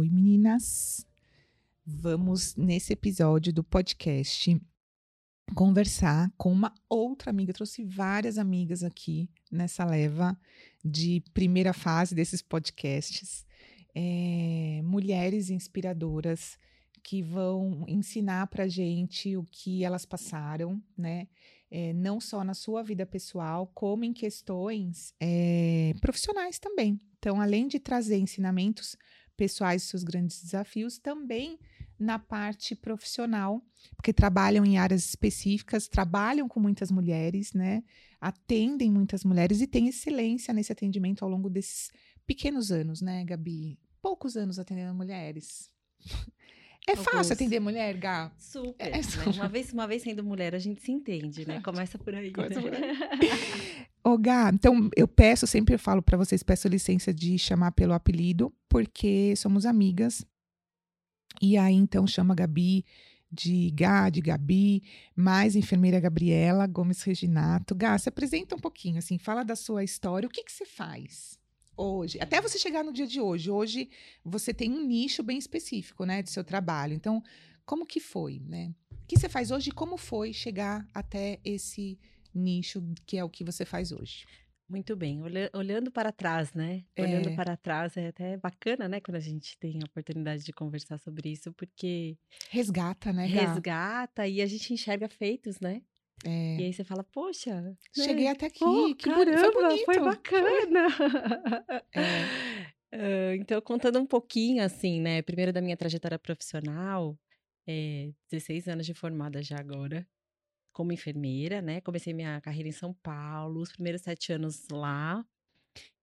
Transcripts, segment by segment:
Oi, meninas. Vamos nesse episódio do podcast conversar com uma outra amiga. Eu trouxe várias amigas aqui nessa leva de primeira fase desses podcasts. É, mulheres inspiradoras que vão ensinar para gente o que elas passaram, né? É, não só na sua vida pessoal, como em questões é, profissionais também. Então, além de trazer ensinamentos pessoais seus grandes desafios, também na parte profissional, porque trabalham em áreas específicas, trabalham com muitas mulheres, né? Atendem muitas mulheres e têm excelência nesse atendimento ao longo desses pequenos anos, né, Gabi? Poucos anos atendendo mulheres. É Alguns. fácil atender mulher, Gá? Super. É, né? super. Uma, vez, uma vez sendo mulher, a gente se entende, né? Começa por aí. Começa né? por Ô, Gá, então eu peço, sempre falo para vocês, peço licença de chamar pelo apelido, porque somos amigas. E aí, então, chama a Gabi de Gá, de Gabi, mais enfermeira Gabriela Gomes Reginato. Gá, se apresenta um pouquinho, assim, fala da sua história, o que, que você faz hoje? Até você chegar no dia de hoje. Hoje você tem um nicho bem específico, né, do seu trabalho. Então, como que foi, né? O que você faz hoje e como foi chegar até esse nicho que é o que você faz hoje? Muito bem. Olha- olhando para trás, né? É. Olhando para trás é até bacana, né? Quando a gente tem a oportunidade de conversar sobre isso, porque Resgata, né, Gá? resgata e a gente enxerga feitos, né? É. E aí você fala, poxa, né? Cheguei até aqui, Pô, que caramba, foi foi bacana. É. Ah, então, contando um pouquinho, assim, né? Primeiro da minha trajetória profissional, é, 16 anos de formada já agora, como enfermeira, né? Comecei minha carreira em São Paulo, os primeiros sete anos lá.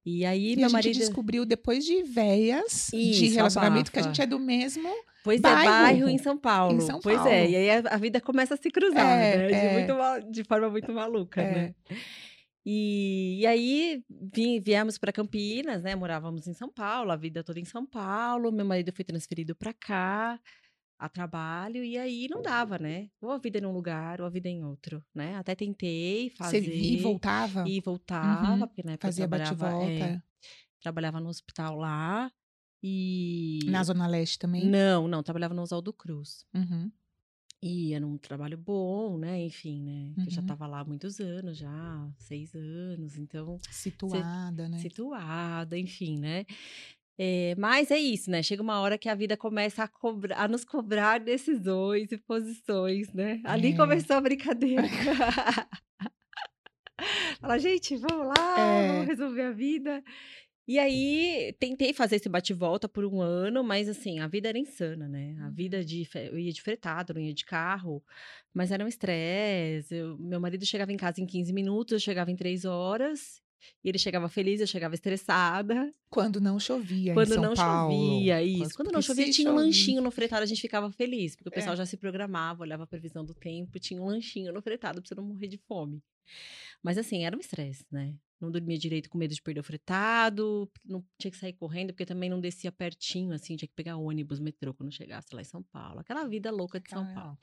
E aí, E meu a gente marido. descobriu depois de véias de Isso, relacionamento que a abafa. gente é do mesmo. Pois bairro. é, bairro em São Paulo. São pois Paulo. é, e aí a, a vida começa a se cruzar, É, né? De, é. muito de forma muito maluca, É. né? E, e aí vim- viemos para Campinas, né? Morávamos em São Paulo, a vida toda em São Paulo. Meu marido foi transferido para cá a trabalho e aí não dava, né? Ou a vida em um lugar, ou a vida em outro, né? Até tentei fazer ia e voltava, e voltava, Uhum. porque na época fazia trabalhava, bate-volta. é, trabalhava no hospital lá e Na Zona Leste também? não, não, trabalhava no Oswaldo Cruz. Uhum. E era um trabalho bom, né? Enfim, né? que Eu já Uhum. estava lá há muitos anos, já, seis anos, então, Situada, né? situada, enfim, né? É, mas é isso, né? Chega uma hora que a vida começa a, cobrar, a nos cobrar decisões e posições, né? Ali É. começou a brincadeira. Fala, gente, vamos lá, É. vamos resolver a vida. E aí, tentei fazer esse bate-volta por um ano, mas assim, a vida era insana, né? A vida de. fe- Eu ia de fretado, não ia de carro, mas era um estresse. eu- Meu marido chegava em casa em 15 minutos, eu chegava em 3 horas. E ele chegava feliz, eu chegava estressada. Quando não chovia Quando em São não Paulo. chovia, isso. Quando- Quando não chovia, tinha um lanchinho no fretado, a gente ficava feliz, porque o pessoal É. já se programava, olhava a previsão do tempo, tinha um lanchinho no fretado pra você não morrer de fome. Mas assim, era um estresse, né? Não dormia direito com medo de perder o fretado, não tinha que sair correndo, porque também não descia pertinho, assim, tinha que pegar ônibus, metrô quando chegasse lá em São Paulo. Aquela vida louca de São. Paulo.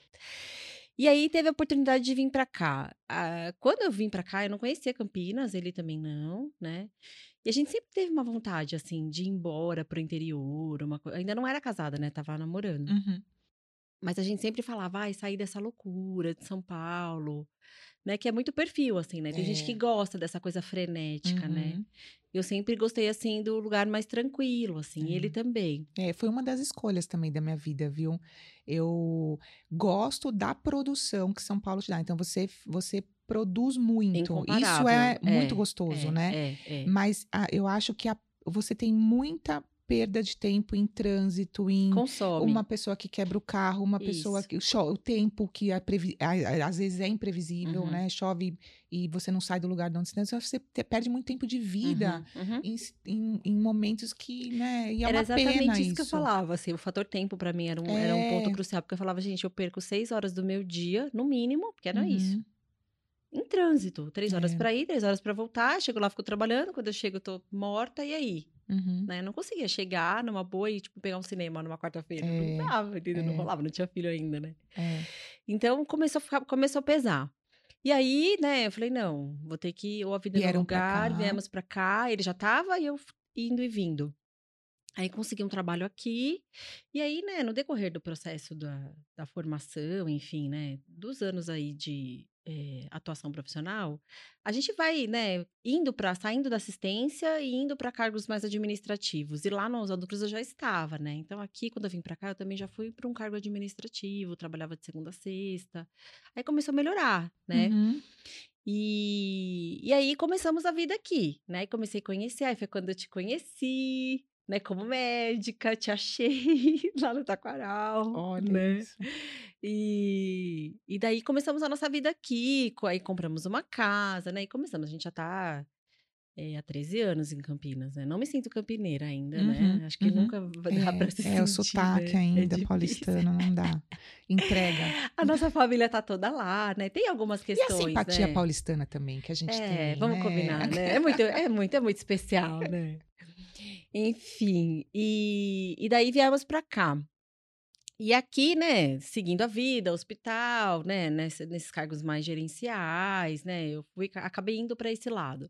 E aí teve a oportunidade de vir pra cá. Ah, quando eu vim pra cá, eu não conhecia Campinas, ele também não, né? E a gente sempre teve uma vontade, assim, de ir embora pro interior, uma coisa. Ainda não era casada, né? Tava namorando. Uhum. Mas a gente sempre falava, vai sair dessa loucura de São Paulo, né? Que é muito perfil, assim, né? Tem gente É. que gosta dessa coisa frenética, né? Uhum. Eu sempre gostei, assim, do lugar mais tranquilo, assim. É. ele também. É, foi uma das escolhas também da minha vida, viu? Eu gosto da produção que São Paulo te dá. Então, você, você produz muito. Isso Incomparável. é, É, muito gostoso, é, né? É, é. Mas ah, eu acho que a- você tem muita perda de tempo em trânsito, em Consome. uma pessoa que quebra o carro, uma pessoa Isso. que cho- o tempo que é previ- às vezes é imprevisível, Uhum. né? Chove e você não sai do lugar de onde você está. Você perde muito tempo de vida Uhum, uhum. em, em- em momentos que, né? E é era exatamente isso, que eu falava, assim, o fator tempo pra mim era um, era um ponto É. crucial, porque eu falava, gente, eu perco seis horas do meu dia, no mínimo, porque era isso, Uhum. em trânsito, três horas É. pra ir, três horas pra voltar, chego lá, fico trabalhando, quando eu chego eu tô morta, e aí? Uhum. Né? Eu não conseguia chegar numa boa e, tipo, pegar um cinema numa quarta-feira, É, não dava, entendeu? Não é. rolava, não tinha filho ainda, né? É. Então, começou a, ficar, começou a pesar. E aí, né, eu falei, não, vou ter que, ou a vida no Vieram pra lugar, cá. viemos pra cá, ele já tava e eu indo e vindo. Aí consegui um trabalho aqui, e aí, né, no decorrer do processo da, da formação, enfim, né, dos anos aí de eh, atuação profissional, a gente vai, né, indo para, saindo da assistência e indo para cargos mais administrativos. E lá no Oswaldo Cruz eu já estava, né? Então aqui, quando eu vim para cá, eu também já fui para um cargo administrativo, trabalhava de segunda a sexta. Aí começou a melhorar, né? Uhum. E, e aí começamos a vida aqui, né? E comecei a conhecer, aí foi quando eu te conheci, né? Como médica, te achei lá no Taquaral, Olha né? isso. E, e daí começamos a nossa vida aqui, aí compramos uma casa, né? E começamos, a gente já tá é, há 13 anos em Campinas, né? Não me sinto campineira ainda, né? Uhum, Acho que uhum. nunca vai dar pra se É, é o sentir, sotaque né? É ainda, difícil. paulistano, não dá. Entrega. A nossa família tá toda lá, né? Tem algumas E a questões, simpatia né? paulistana também, que a gente É, tem. vamos né? combinar, né? É muito, é muito, é muito especial, né? Enfim, e, e daí viemos pra cá. E aqui, né, seguindo a vida, hospital, né, nesse- nesses cargos mais gerenciais, né, eu fui, acabei indo pra esse lado.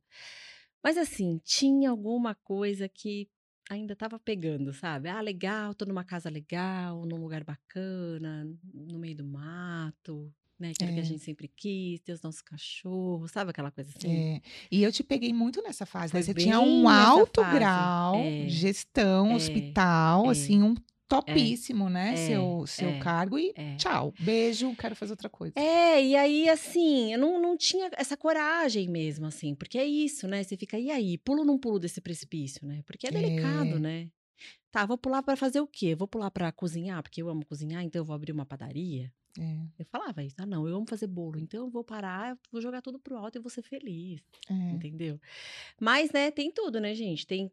Mas assim, tinha alguma coisa que ainda tava pegando, sabe? Ah, legal, tô numa casa legal, num lugar bacana, no meio do mato, né, aquilo que a É. gente sempre quis, ter os nossos cachorros, sabe aquela coisa assim? É, e eu te peguei muito nessa fase, né? Você tinha um alto fase. grau, É, gestão, é, hospital, é, assim, um topíssimo, né? é, Seu, seu é, cargo e é. tchau, beijo, quero fazer outra coisa. É, e aí, assim, eu não, não tinha essa coragem mesmo, assim, porque é isso, né? Você fica, e aí, pulo ou não pulo desse precipício, né? Porque é delicado, É, né? Tá, vou pular pra fazer o quê? Vou pular pra cozinhar, porque eu amo cozinhar, então eu vou abrir uma padaria? É, Eu falava isso, ah, não, eu amo fazer bolo, então eu vou parar, eu vou jogar tudo pro alto e vou ser feliz, é. entendeu? Mas, né, tem tudo, né, gente? Tem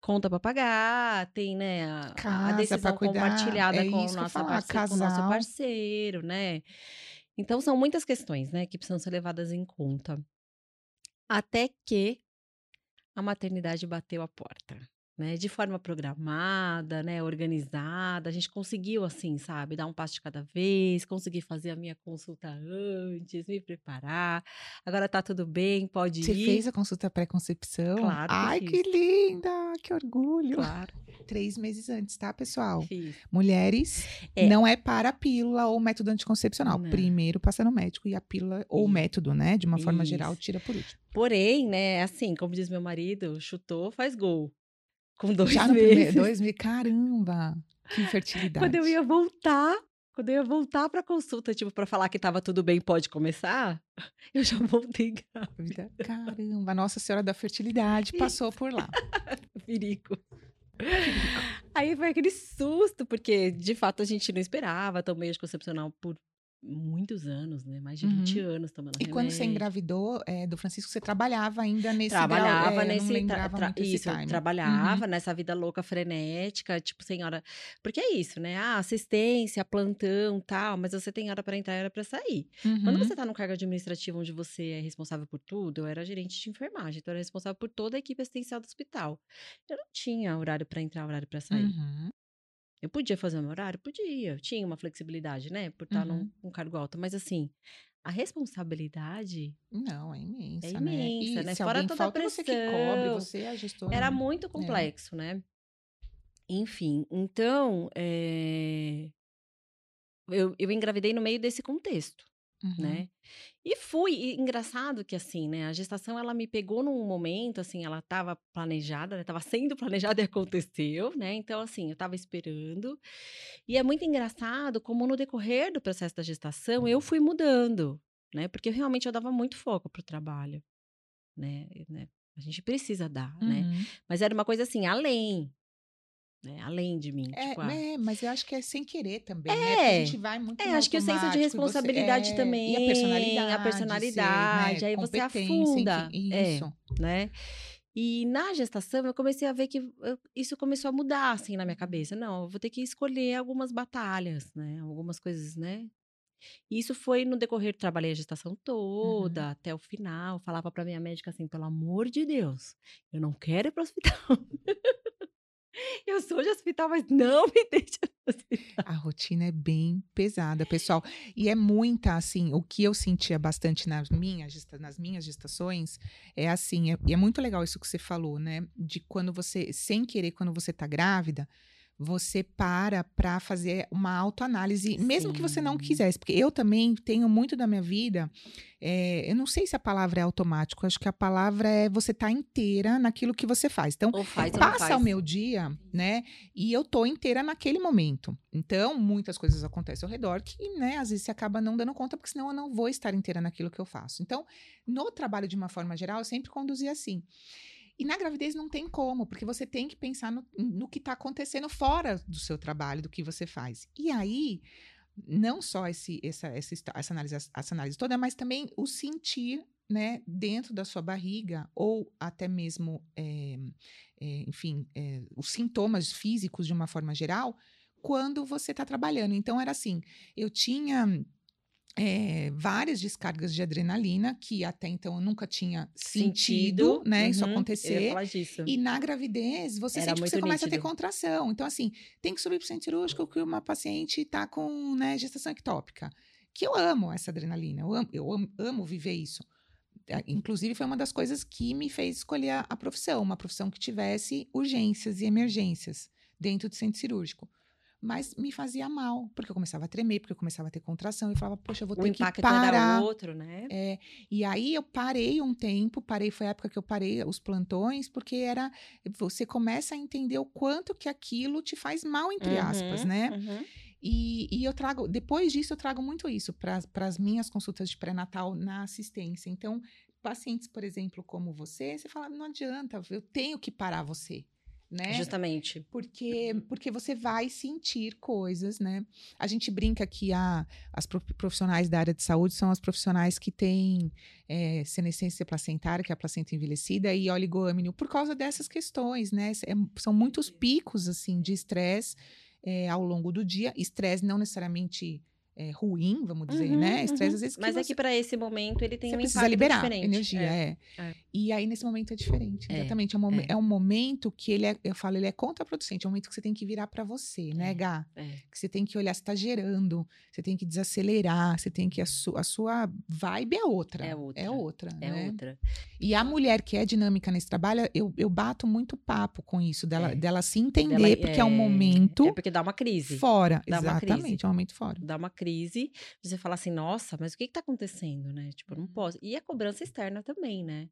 conta pra pagar, tem, né, a, a Casa pra decisão cuidar, compartilhada é com, o isso que eu ia nossa falar, parce- com o nosso parceiro, né? Então, são muitas questões, né, que precisam ser levadas em conta. Até que a maternidade bateu a porta, né? De forma programada, né? Organizada. A gente conseguiu, assim, sabe? Dar um passo de cada vez, conseguir fazer a minha consulta antes, me preparar. Agora tá tudo bem, pode Você ir. fez a consulta pré-concepção? Claro que Ai, que fiz. linda, que orgulho. Claro, Três meses antes, tá, pessoal? fiz. Mulheres, É. não é para a pílula ou método anticoncepcional. Não. Primeiro passa no médico e a pílula ou o Isso. método, né? De uma forma geral, Isso. tira por último. Porém, né, assim, como diz meu marido, chutou, faz gol. Com dois Já no primeiro, meses. dois meses, caramba, que fertilidade. Quando eu ia voltar, quando eu ia voltar pra consulta, tipo, pra falar que tava tudo bem, pode começar, eu já voltei. Grávida. Caramba, Nossa Senhora da Fertilidade passou por lá. Perigo. Aí foi aquele susto, porque de fato a gente não esperava, tomei anticoncepcional por muitos anos, né? Mais de 20 anos tomando Uhum. E quando você remédio. engravidou é, do Francisco, você trabalhava ainda nesse grau, Trabalhava é, eu não nesse. tra- tra- isso, time. trabalhava nessa vida louca, frenética, tipo, sem hora. Porque é isso, né? Ah, assistência, plantão tal, mas você tem hora pra entrar e hora pra sair. Uhum. Quando você tá num cargo administrativo onde você é responsável por tudo, eu era gerente de enfermagem, então eu era responsável por toda a equipe assistencial do hospital. Eu não tinha horário pra entrar, horário pra sair. Uhum. Eu podia fazer o meu horário? Podia. Eu tinha uma flexibilidade, né? Por estar num, Uhum. num cargo alto. Mas assim, a responsabilidade Não, é imensa, é né? imensa, E né? se Fora toda a falta, você que cobre, pressão. você é a gestora. Era né? muito complexo, né? Enfim, então, é, eu, eu engravidei no meio desse contexto, Uhum. né? E fui, e engraçado que assim, né? A gestação, ela me pegou num momento, assim, ela estava planejada, né? Tava sendo planejada e aconteceu, né? Então, assim, eu tava esperando. E é muito engraçado como no decorrer do processo da gestação, eu fui mudando, né? Porque eu realmente eu dava muito foco pro trabalho, né? né? A gente precisa dar, né? Uhum. Mas era uma coisa assim, além, né? Além de mim, É, tipo, ah, é, mas eu acho que é sem querer também, né? Porque É, a gente vai muito É, acho que o senso de responsabilidade você, é, também, E a personalidade. a personalidade, ser, né, aí você afunda. enfim, É. Isso. né? E na gestação eu comecei a ver que eu- isso começou a mudar assim na minha cabeça. Não, eu vou ter que escolher algumas batalhas, né? Algumas coisas, né? E isso foi no decorrer, trabalhei a gestação toda, até o final. Falava pra minha médica assim, pelo amor de Deus, eu não quero ir pro hospital. Eu sou de hospital, mas não me deixa hospital. A rotina é bem pesada, pessoal. E é muita, assim, o que eu sentia bastante nas minhas, nas minhas gestações é assim, é- e é muito legal isso que você falou, né? De quando você, sem querer, quando você tá grávida, você para para fazer uma autoanálise, mesmo que você não Sim. quisesse, porque eu também tenho muito da minha vida, é, eu não sei se a palavra é automático, acho que a palavra é você tá inteira naquilo que você faz. Então, faz passa o meu dia, né? E eu tô inteira naquele momento. Então, muitas coisas acontecem ao redor que, né, às vezes você acaba não dando conta, porque senão eu não vou estar inteira naquilo que eu faço. Então, no trabalho, de uma forma geral, eu sempre conduzi assim. E na gravidez não tem como, porque você tem que pensar no, no que está acontecendo fora do seu trabalho, do que você faz. E aí, não só esse, essa, essa, essa, análise, essa análise toda, mas também o sentir né, dentro da sua barriga, ou até mesmo, é, é, enfim, é, os sintomas físicos de uma forma geral, quando você está trabalhando. Então, era assim: eu tinha. É, várias descargas de adrenalina que até então eu nunca tinha sentido, né, isso Uhum, ia acontecer. E na gravidez, você Era sente que você começa a ter contração. Então, assim, tem que subir para o centro cirúrgico que uma paciente está com né, gestação ectópica. Que eu amo essa adrenalina, eu amo, eu amo, amo viver isso. É, Inclusive, foi uma das coisas que me fez escolher a profissão, uma profissão que tivesse urgências e emergências dentro do centro cirúrgico. Mas me fazia mal, porque eu começava a tremer, porque eu começava a ter contração, e falava, poxa, eu vou o ter que impacto parar. era outro, né? É, e aí eu parei um tempo, parei, foi a época que eu parei os plantões, porque era você começa a entender o quanto que aquilo te faz mal, entre aspas, Uhum, né? uhum. E, e eu trago, depois disso, eu trago muito isso para as minhas consultas de pré-natal na assistência. Então, pacientes, por exemplo, como você, você fala, não adianta, eu tenho que parar você, né? Justamente. Porque, porque você vai sentir coisas, né? A gente brinca que a, as pro- profissionais da área de saúde são as profissionais que têm é, senescência placentária, que é a placenta envelhecida, e oligômino, por causa dessas questões, né? É- são muitos picos, assim, de estresse é, ao longo do dia. Estresse não necessariamente é, ruim, vamos dizer, Uhum, né? Estresse, uhum. às vezes, Mas é você- que para esse momento ele tem você um precisa liberar diferente. energia, É. é. é. E aí, nesse momento, é diferente. É, Exatamente. É, um é. é um momento que ele é, eu falo, ele é contraproducente. É um momento que você tem que virar para você, né, É, Gá? é. Que você tem que olhar se tá gerando, você tem que desacelerar, você tem que. A, su- a sua vibe é outra. É outra, É outra. É né? outra. E a mulher que é dinâmica nesse trabalho, eu, eu bato muito papo com isso, dela, É. dela se entender, porque é um momento É porque dá uma crise. fora. Dá Exatamente, crise. é um momento fora. Dá uma crise, você fala assim, nossa, mas o que que tá acontecendo, né? Tipo, eu Uhum. não posso. E a cobrança externa também, né?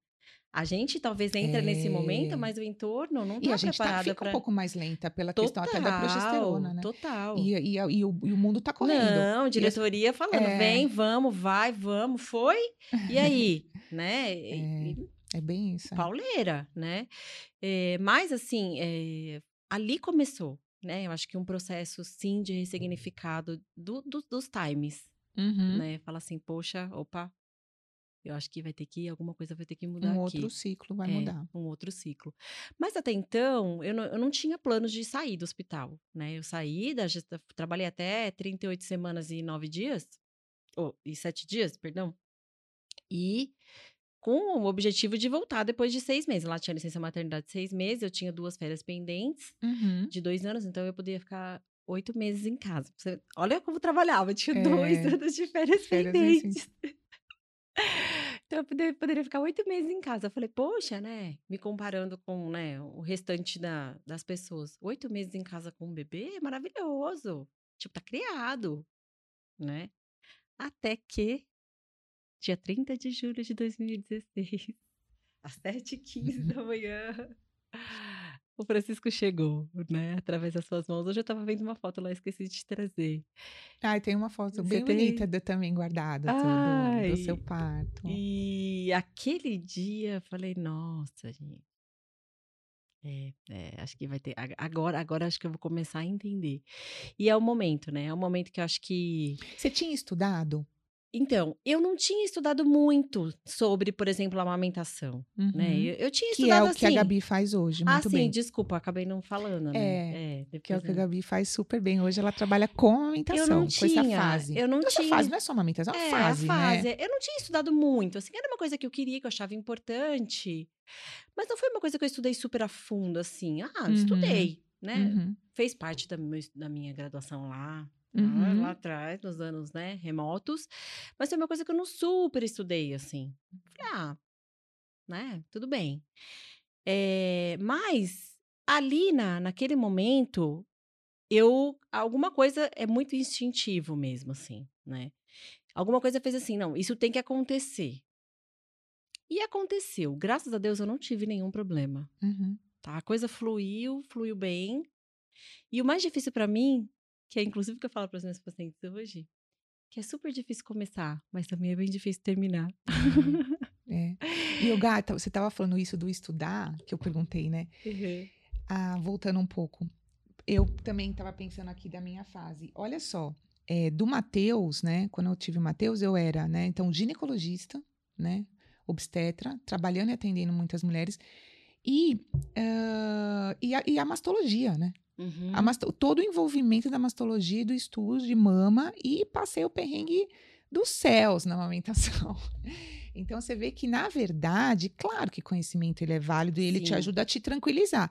A gente talvez entra nesse É. momento, mas o entorno não E tá a gente tá, preparado fica pra... um pouco mais lenta pela questão até da progesterona, né? Total. E, e, e o, e o mundo tá correndo. Não, diretoria falando, É. vem, vamos, vai, vamos, foi. E aí, né? É. É bem isso. é. pauleira, né? É, mas assim, é, ali começou, né? Eu acho que um processo sim de ressignificado do- do- dos times, Uhum. né? Fala assim, poxa, opa, eu acho que vai ter que, alguma coisa vai ter que mudar Um aqui. outro ciclo vai É, mudar. um outro ciclo. Mas até então, eu não, eu não tinha planos de sair do hospital, né? Eu saí da trabalhei até 38 semanas e 9 dias, ou, e 7 dias, perdão, e com o objetivo de voltar depois de seis meses. Lá tinha licença maternidade de seis meses, eu tinha duas férias pendentes Uhum. de dois anos, então eu podia ficar oito meses em casa. Você- Olha como eu trabalhava, eu tinha É. dois anos de férias, Férias pendentes. Então, eu poderia, poderia ficar oito meses em casa. Eu falei, poxa, né? Me comparando com né, o restante da, das pessoas. Oito meses em casa com um bebê é maravilhoso. Tipo, tá criado, né? Até que, dia 30 de julho de 2016, às 7h15 da manhã, o Francisco chegou, né? Através das suas mãos. Hoje eu tava vendo uma foto lá, esqueci de te trazer. Ai, tem uma foto Você bem tem? bonita do- também guardada do, Ai. seu parto. E aquele dia eu falei, nossa, gente. É, é, acho que vai ter. ag- Agora, agora acho que eu vou começar a entender. E é o momento, né? É o momento que eu acho que. Você tinha estudado? Então, eu não tinha estudado muito sobre, por exemplo, a amamentação, né? Uhum. Eu, eu tinha Que é estudado o que a assim. Gabi faz hoje, ah, muito sim, bem. desculpa, acabei não falando, né? É, É, Que é o que a Gabi faz super bem. Hoje ela trabalha com amamentação, Eu não com essa tinha, fase. eu não tinha. fase não é só amamentação, é uma É, fase, a fase. né? Eu não tinha estudado muito, assim, era uma coisa que eu queria, que eu achava importante, mas não foi uma coisa que eu estudei super a fundo, assim. Ah, Uhum. estudei, né? Uhum. Fez parte da, meu- da minha graduação lá, Uhum. lá, lá atrás, nos anos, né, remotos. Mas foi uma coisa que eu não super estudei, assim. Falei, ah, né, tudo bem. É, mas ali, na, naquele momento, eu, alguma coisa é muito instintivo mesmo, assim, né? Alguma coisa fez assim, não, isso tem que acontecer. E aconteceu. Graças a Deus eu não tive nenhum problema Uhum. tá? A coisa fluiu, fluiu bem. E o mais difícil pra mim, que é inclusive o que eu falo para os meus pacientes hoje, que é super difícil começar, mas também é bem difícil terminar. É. E o Gata, você estava falando isso do estudar, que eu perguntei, né? Ah, voltando um pouco. Eu também estava pensando aqui da minha fase. Olha só, é, do Matheus, né? Quando eu tive o Matheus, eu era, né? Então, ginecologista, né? Obstetra, trabalhando e atendendo muitas mulheres. E, ah, e, a, e a mastologia, né? Uhum. Masto- todo o envolvimento da mastologia e do estudo de mama e passei o perrengue dos céus na amamentação. Então você vê que na verdade, claro que conhecimento ele é válido e ele te Sim. ajuda a te tranquilizar.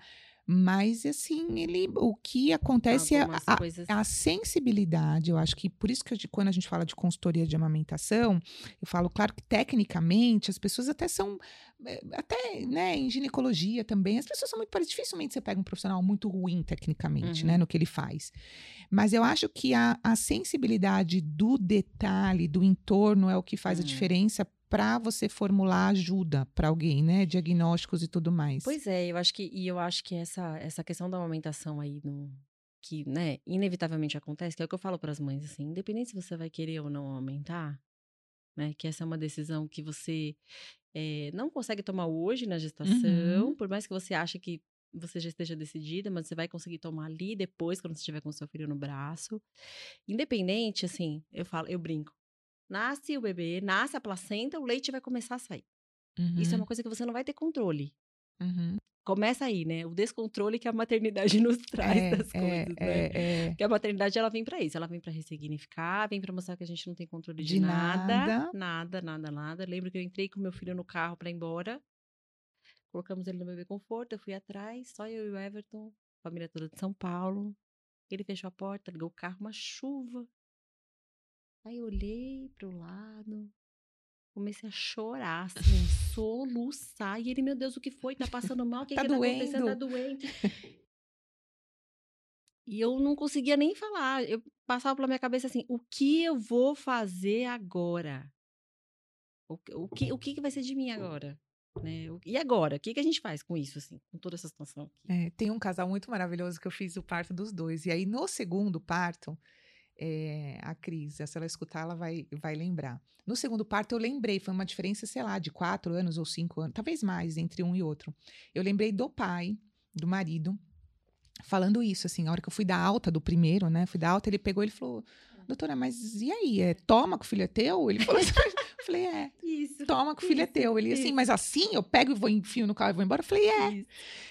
Mas assim, ele o que acontece é Algumas a, coisas. a sensibilidade, eu acho que por isso que eu quando a gente fala de consultoria de amamentação, eu falo, claro que tecnicamente as pessoas até são, eh, até né, em ginecologia também, as pessoas são muito parecidas. Dificilmente você pega um profissional muito ruim tecnicamente, Uhum. né, no que ele faz. Mas eu acho que a, a sensibilidade do detalhe, do entorno, é o que faz a Hum. diferença para você formular ajuda para alguém, né, diagnósticos e tudo mais. Pois é, eu acho que e eu acho que essa essa questão da amamentação aí no que, né, inevitavelmente acontece, que é o que eu falo para as mães assim, independente se você vai querer ou não amamentar, né, que essa é uma decisão que você eh, não consegue tomar hoje na gestação, Uhum. por mais que você ache que você já esteja decidida, mas você vai conseguir tomar ali depois, quando você estiver com seu filho no braço. Independente, assim, eu falo, eu brinco. Nasce o bebê, nasce a placenta, o leite vai começar a sair. Isso é Uhum, uma coisa que você não vai ter controle. uhum. Começa aí, né? O descontrole que a maternidade nos traz É, das é, coisas, né? é, é. Porque a maternidade ela vem pra isso, ela vem pra ressignificar, vem pra mostrar que a gente não tem controle de, De nada, nada. nada, nada, nada. Lembro que eu entrei com meu filho no carro pra ir embora. Colocamos ele no bebê conforto, eu fui atrás, só eu e o Everton, família toda de São Paulo. Ele fechou a porta, ligou o carro, uma chuva. Aí eu olhei pro lado, comecei a chorar, assim, soluçar. E ele, meu Deus, o que foi? Tá passando mal? O que Tá que tá acontecendo? Tá doente. E eu não conseguia nem falar. Eu passava pela minha cabeça assim: o que eu vou fazer agora? O, que- o, que, o que vai ser de mim agora? Né? O- E agora? O que, que a gente faz com isso, assim, com toda essa situação aqui? É, tem um casal muito maravilhoso que eu fiz o parto dos dois. E aí, no segundo parto, é, a Cris, se ela escutar, ela vai, vai lembrar. No segundo parto, eu lembrei, foi uma diferença, sei lá, de quatro anos ou cinco anos, talvez mais, entre um e outro. Eu lembrei do pai, do marido, falando isso, assim, a hora que eu fui dar alta do primeiro, né? Fui dar alta, ele pegou ele falou, doutora, mas e aí? É, toma que o filho é teu? Ele falou assim, falei, é, Isso. toma que o filho é Isso, teu. Ele assim, isso. mas assim, eu pego e vou enfio no carro e vou embora? Eu falei, é. Isso.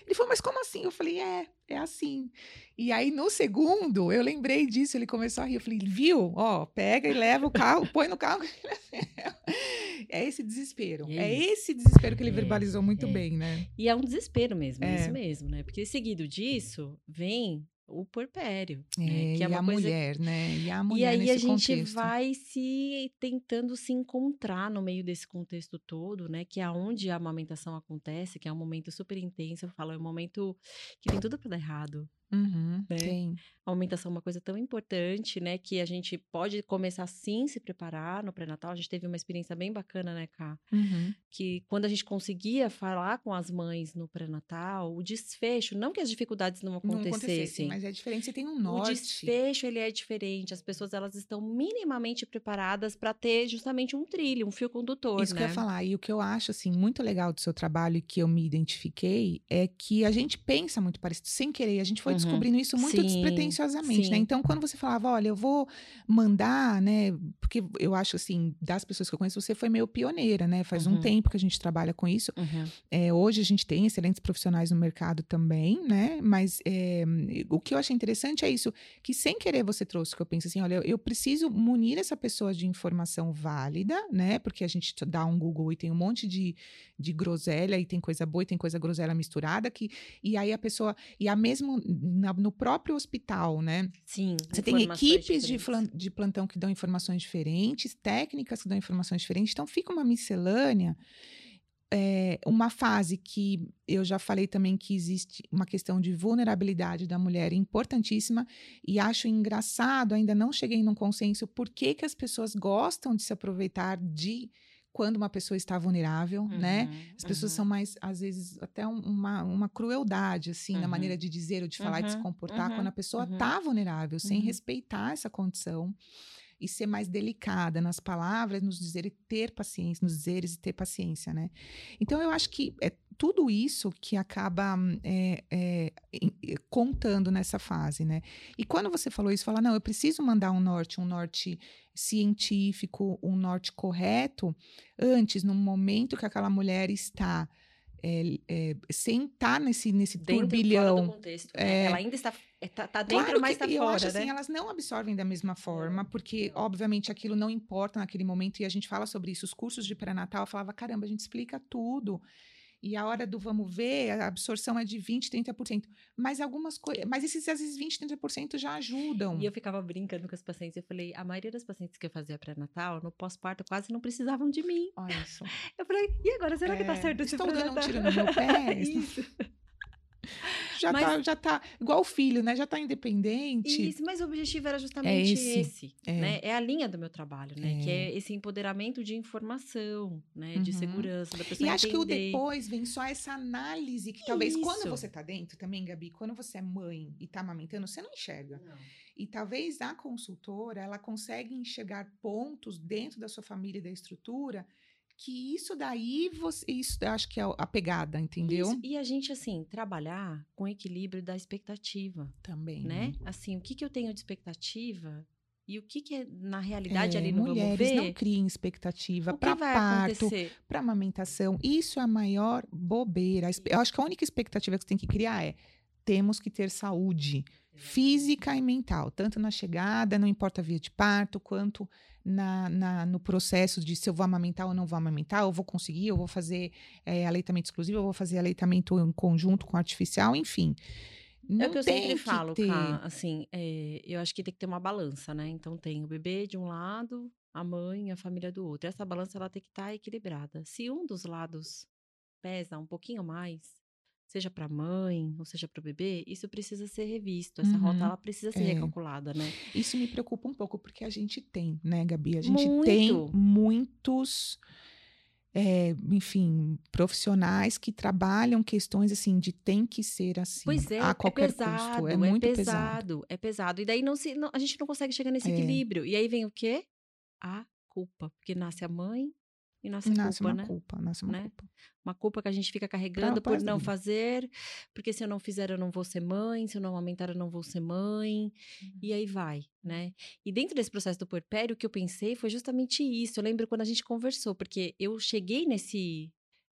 Ele falou, mas como assim? Eu falei, é, é assim. E aí, no segundo, eu lembrei disso, ele começou a rir. Eu falei, viu? Ó, pega e leva o carro, põe no carro. é esse desespero. É É, esse desespero que ele É, verbalizou muito é. bem, né? E é um desespero mesmo, é. É. isso mesmo, né? Porque seguido disso vem o porpério, É, né? Que e é uma a coisa mulher, né? E a mulher E aí a gente contexto. vai se tentando se encontrar no meio desse contexto todo, né? Que é onde a amamentação acontece, que é um momento super intenso. Eu falo, é um momento que tem tudo para dar errado. Uhum, né? Tem. A amamentação é uma coisa tão importante, né? Que a gente pode começar sim se preparar no pré-natal. A gente teve uma experiência bem bacana, né, Ká? Uhum. Que quando a gente conseguia falar com as mães no pré-natal, o desfecho, não que as dificuldades não Não acontecessem, acontecesse, mas é diferente, você tem um o norte. desfecho ele é diferente. As pessoas elas estão minimamente preparadas para ter justamente um trilho, um fio condutor, Isso que né? eu ia falar. E o que eu acho, assim, muito legal do seu trabalho e que eu me identifiquei é que a gente pensa muito parecido, sem querer. A gente foi. Descobrindo isso muito Sim, despretensiosamente, né? sim. Então, quando você falava, olha, eu vou mandar, né? Porque eu acho, assim, das pessoas que eu conheço, você foi meio pioneira, né? Faz um Uhum. tempo que a gente trabalha com isso. Uhum. É, hoje a gente tem excelentes profissionais no mercado também, né? Mas é, o que eu achei interessante é isso, que sem querer você trouxe, que eu penso assim, olha, eu, eu preciso munir essa pessoa de informação válida, né? Porque a gente dá um Google e tem um monte de, de groselha, e tem coisa boa e tem coisa groselha misturada, que, e aí a pessoa, e a mesmo na- no próprio hospital, né? Sim. Você tem equipes de, de plantão que dão informações diferentes, técnicas que dão informações diferentes, então fica uma miscelânea. É, uma fase que eu já falei também que existe uma questão de vulnerabilidade da mulher importantíssima e acho engraçado, ainda não cheguei num consenso, por que, que as pessoas gostam de se aproveitar de quando uma pessoa está vulnerável, né? Uhum, As pessoas uhum. são mais, às vezes, até um- uma, uma crueldade, assim, na Uhum. maneira de dizer ou de falar e de se Uhum, comportar, uhum, quando a pessoa uhum. está vulnerável, sem Uhum. respeitar essa condição e ser mais delicada nas palavras, nos dizer e ter paciência, nos dizeres e ter paciência, né? Então, eu acho que é tudo isso que acaba é, é, contando nessa fase, né? E quando você falou isso, fala, não, eu preciso mandar um norte, um norte científico, um norte correto, antes, no momento que aquela mulher está é, é, sem estar nesse, nesse Dentro, turbilhão. do contexto. né? É. Ela ainda está é, tá, tá dentro, Claro mas está eu fora, acho né? assim, elas não absorvem da mesma forma, porque, obviamente, aquilo não importa naquele momento, e a gente fala sobre isso. Os cursos de pré-natal, eu falava, caramba, a gente explica tudo. E a hora do vamos ver, a absorção é de 20%, 30%. Mas algumas coisas. Mas esses, às vezes, 20%, 30% já ajudam. E eu ficava brincando com as pacientes. Eu falei, a maioria das pacientes que eu fazia pré-natal, no pós-parto, quase não precisavam de mim. Olha isso. Eu falei, e agora, será que tá É, certo esse estou dando um tiro no meu pé? Isso, Já, Mas- tá, já tá. Igual o filho, né? Já tá independente. isso, mas o objetivo era justamente esse, esse, é. né? É a linha do meu trabalho, né? Que É. é esse empoderamento de informação, né? De Uhum. segurança, da pessoa E acho que o entender. depois vem só essa análise que talvez quando Isso. você tá dentro também, Gabi, quando você é mãe e tá amamentando, você não enxerga. Não. E talvez a consultora, ela consegue enxergar pontos dentro da sua família e da estrutura que isso daí você, isso eu acho que é a pegada, entendeu? Isso, E a gente, assim, trabalhar com equilíbrio da expectativa, Também, né? Assim, o que, que eu tenho de expectativa e o que, que é, na realidade, É, ali no Vamos mulheres Ver, não criem expectativa para parto, para amamentação. Isso é a maior bobeira. Eu acho que a única expectativa que você tem que criar é temos que ter saúde física e mental, tanto na chegada, não importa a via de parto, quanto na, na- no processo de se eu vou amamentar ou não vou amamentar, eu vou conseguir, eu vou fazer eh, aleitamento exclusivo, eu vou fazer aleitamento em conjunto com artificial, enfim. Não É o que eu tem sempre que falo, ter. Assim, é, eu acho que tem que ter uma balança, né? Então tem o bebê de um lado, a mãe, a família do outro. Essa balança ela tem que estar equilibrada. Se um dos lados pesa um pouquinho mais, seja para a mãe ou seja para o bebê, isso precisa ser revisto. Essa rota Uhum, ela precisa ser é. recalculada, né? Isso me preocupa um pouco, porque a gente tem, né, Gabi? A gente tem Muito. muitos, é, enfim, profissionais que trabalham questões assim de tem que ser assim. Pois é, a é qualquer pesado, custo. É muito pesado. pesado, é pesado. E daí não se, não- a gente não consegue chegar nesse É. equilíbrio. E aí vem o quê? A culpa, porque nasce a mãe e nasce Nasce culpa, uma né? culpa, nasce uma Né? culpa. Uma culpa que a gente fica carregando por da não vida. fazer, porque se eu não fizer eu não vou ser mãe, se eu não aumentar eu não vou ser mãe, e aí vai, né? E dentro desse processo do puerpério, o que eu pensei foi justamente isso. Eu lembro quando a gente conversou, porque eu cheguei nesse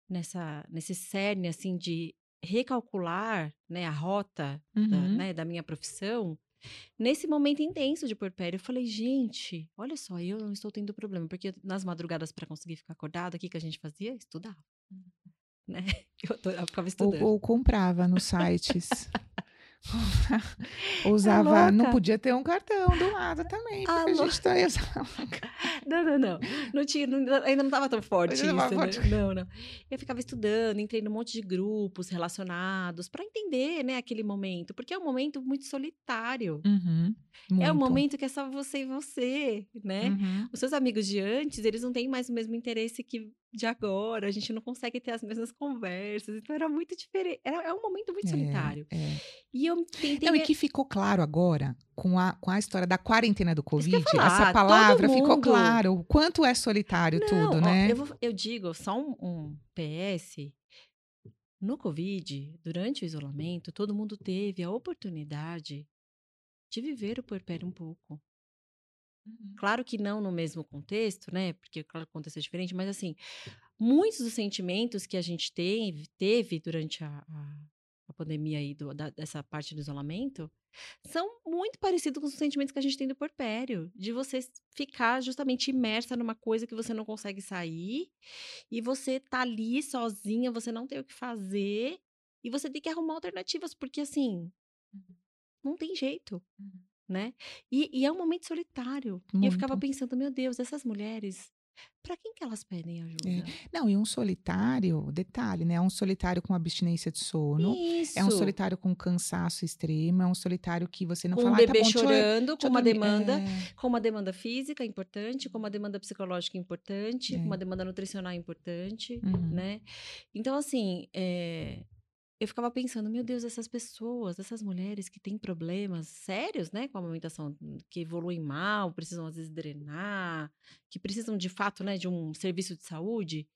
nessa nesse cerne assim de recalcular, né, a rota da, Uhum. né, da minha profissão. Nesse momento intenso de puerpério, eu falei, gente, olha só, eu não estou tendo problema, porque nas madrugadas para conseguir ficar acordada, o que, que a gente fazia? Estudava. Né? Eu, tô- eu ficava Ou, estudando. ou comprava nos sites. Usava, não louca? podia ter um cartão do lado também, Ah, porque a lou- gente tá usando. Não, não, não. Não tinha, não- ainda não estava tão forte isso, não né? forte. Não, não. Eu ficava estudando, entrei num monte de grupos relacionados para entender, né, aquele momento, porque é um momento muito solitário. Uhum, É um muito. momento que é só você e você, né? Uhum. Os seus amigos de antes, eles não têm mais o mesmo interesse que de agora, a gente não consegue ter as mesmas conversas, então era muito diferente, era, é um momento muito É, solitário. é. E eu tentei... Não, e que ficou claro agora, com a, com a história da quarentena do Covid, falar, essa palavra ficou mundo- claro. O quanto é solitário Não, tudo, ó, né? Eu, vou- eu digo só um, um PS. No Covid, durante o isolamento, todo mundo teve a oportunidade de viver o puerpério um pouco. Claro que não no mesmo contexto, né? Porque claro o contexto é diferente, mas assim, muitos dos sentimentos que a gente teve, teve durante a, a, a pandemia aí, do- da- dessa parte do isolamento, são muito parecidos com os sentimentos que a gente tem do porpério. De você ficar justamente imersa numa coisa que você não consegue sair, e você tá ali sozinha, você não tem o que fazer, e você tem que arrumar alternativas, porque assim. não tem jeito, Uhum. Né? E, e é um momento solitário. E eu ficava Muito. pensando, meu Deus, essas mulheres, pra quem que elas pedem ajuda? Não, e um solitário, detalhe, né? É um solitário com abstinência de sono. Isso. É um solitário com cansaço extremo, é um solitário que você não com fala, um "Ah, tá bebê bom, deixa eu- chorando, com uma dormir." demanda, É, com uma demanda física importante, com uma demanda psicológica importante, com É. uma demanda nutricional importante, uhum. né? Então, assim, é, eu ficava pensando, meu Deus, essas pessoas, essas mulheres que têm problemas sérios, né, com a amamentação, que evoluem mal, precisam às vezes drenar, que precisam de fato, né, de um serviço de saúde,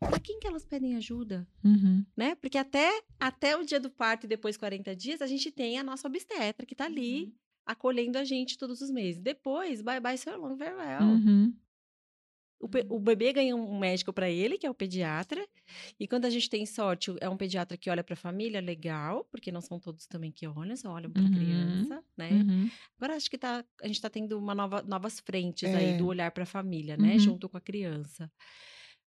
para quem que elas pedem ajuda, Uhum. né? Porque até, até o dia do parto e depois 40 dias, a gente tem a nossa obstetra que tá ali acolhendo a gente todos os meses. Depois, bye bye, so long, farewell. Uhum. O, o bebê ganha um médico para ele, que é o pediatra. E quando a gente tem sorte, é um pediatra que olha para a família, legal, porque não são todos também que olham, só olham para a Uhum. criança, né? Uhum. Agora acho que tá, a gente está tendo uma nova, novas frentes É. aí do olhar para a família, né? Uhum. Junto com a criança.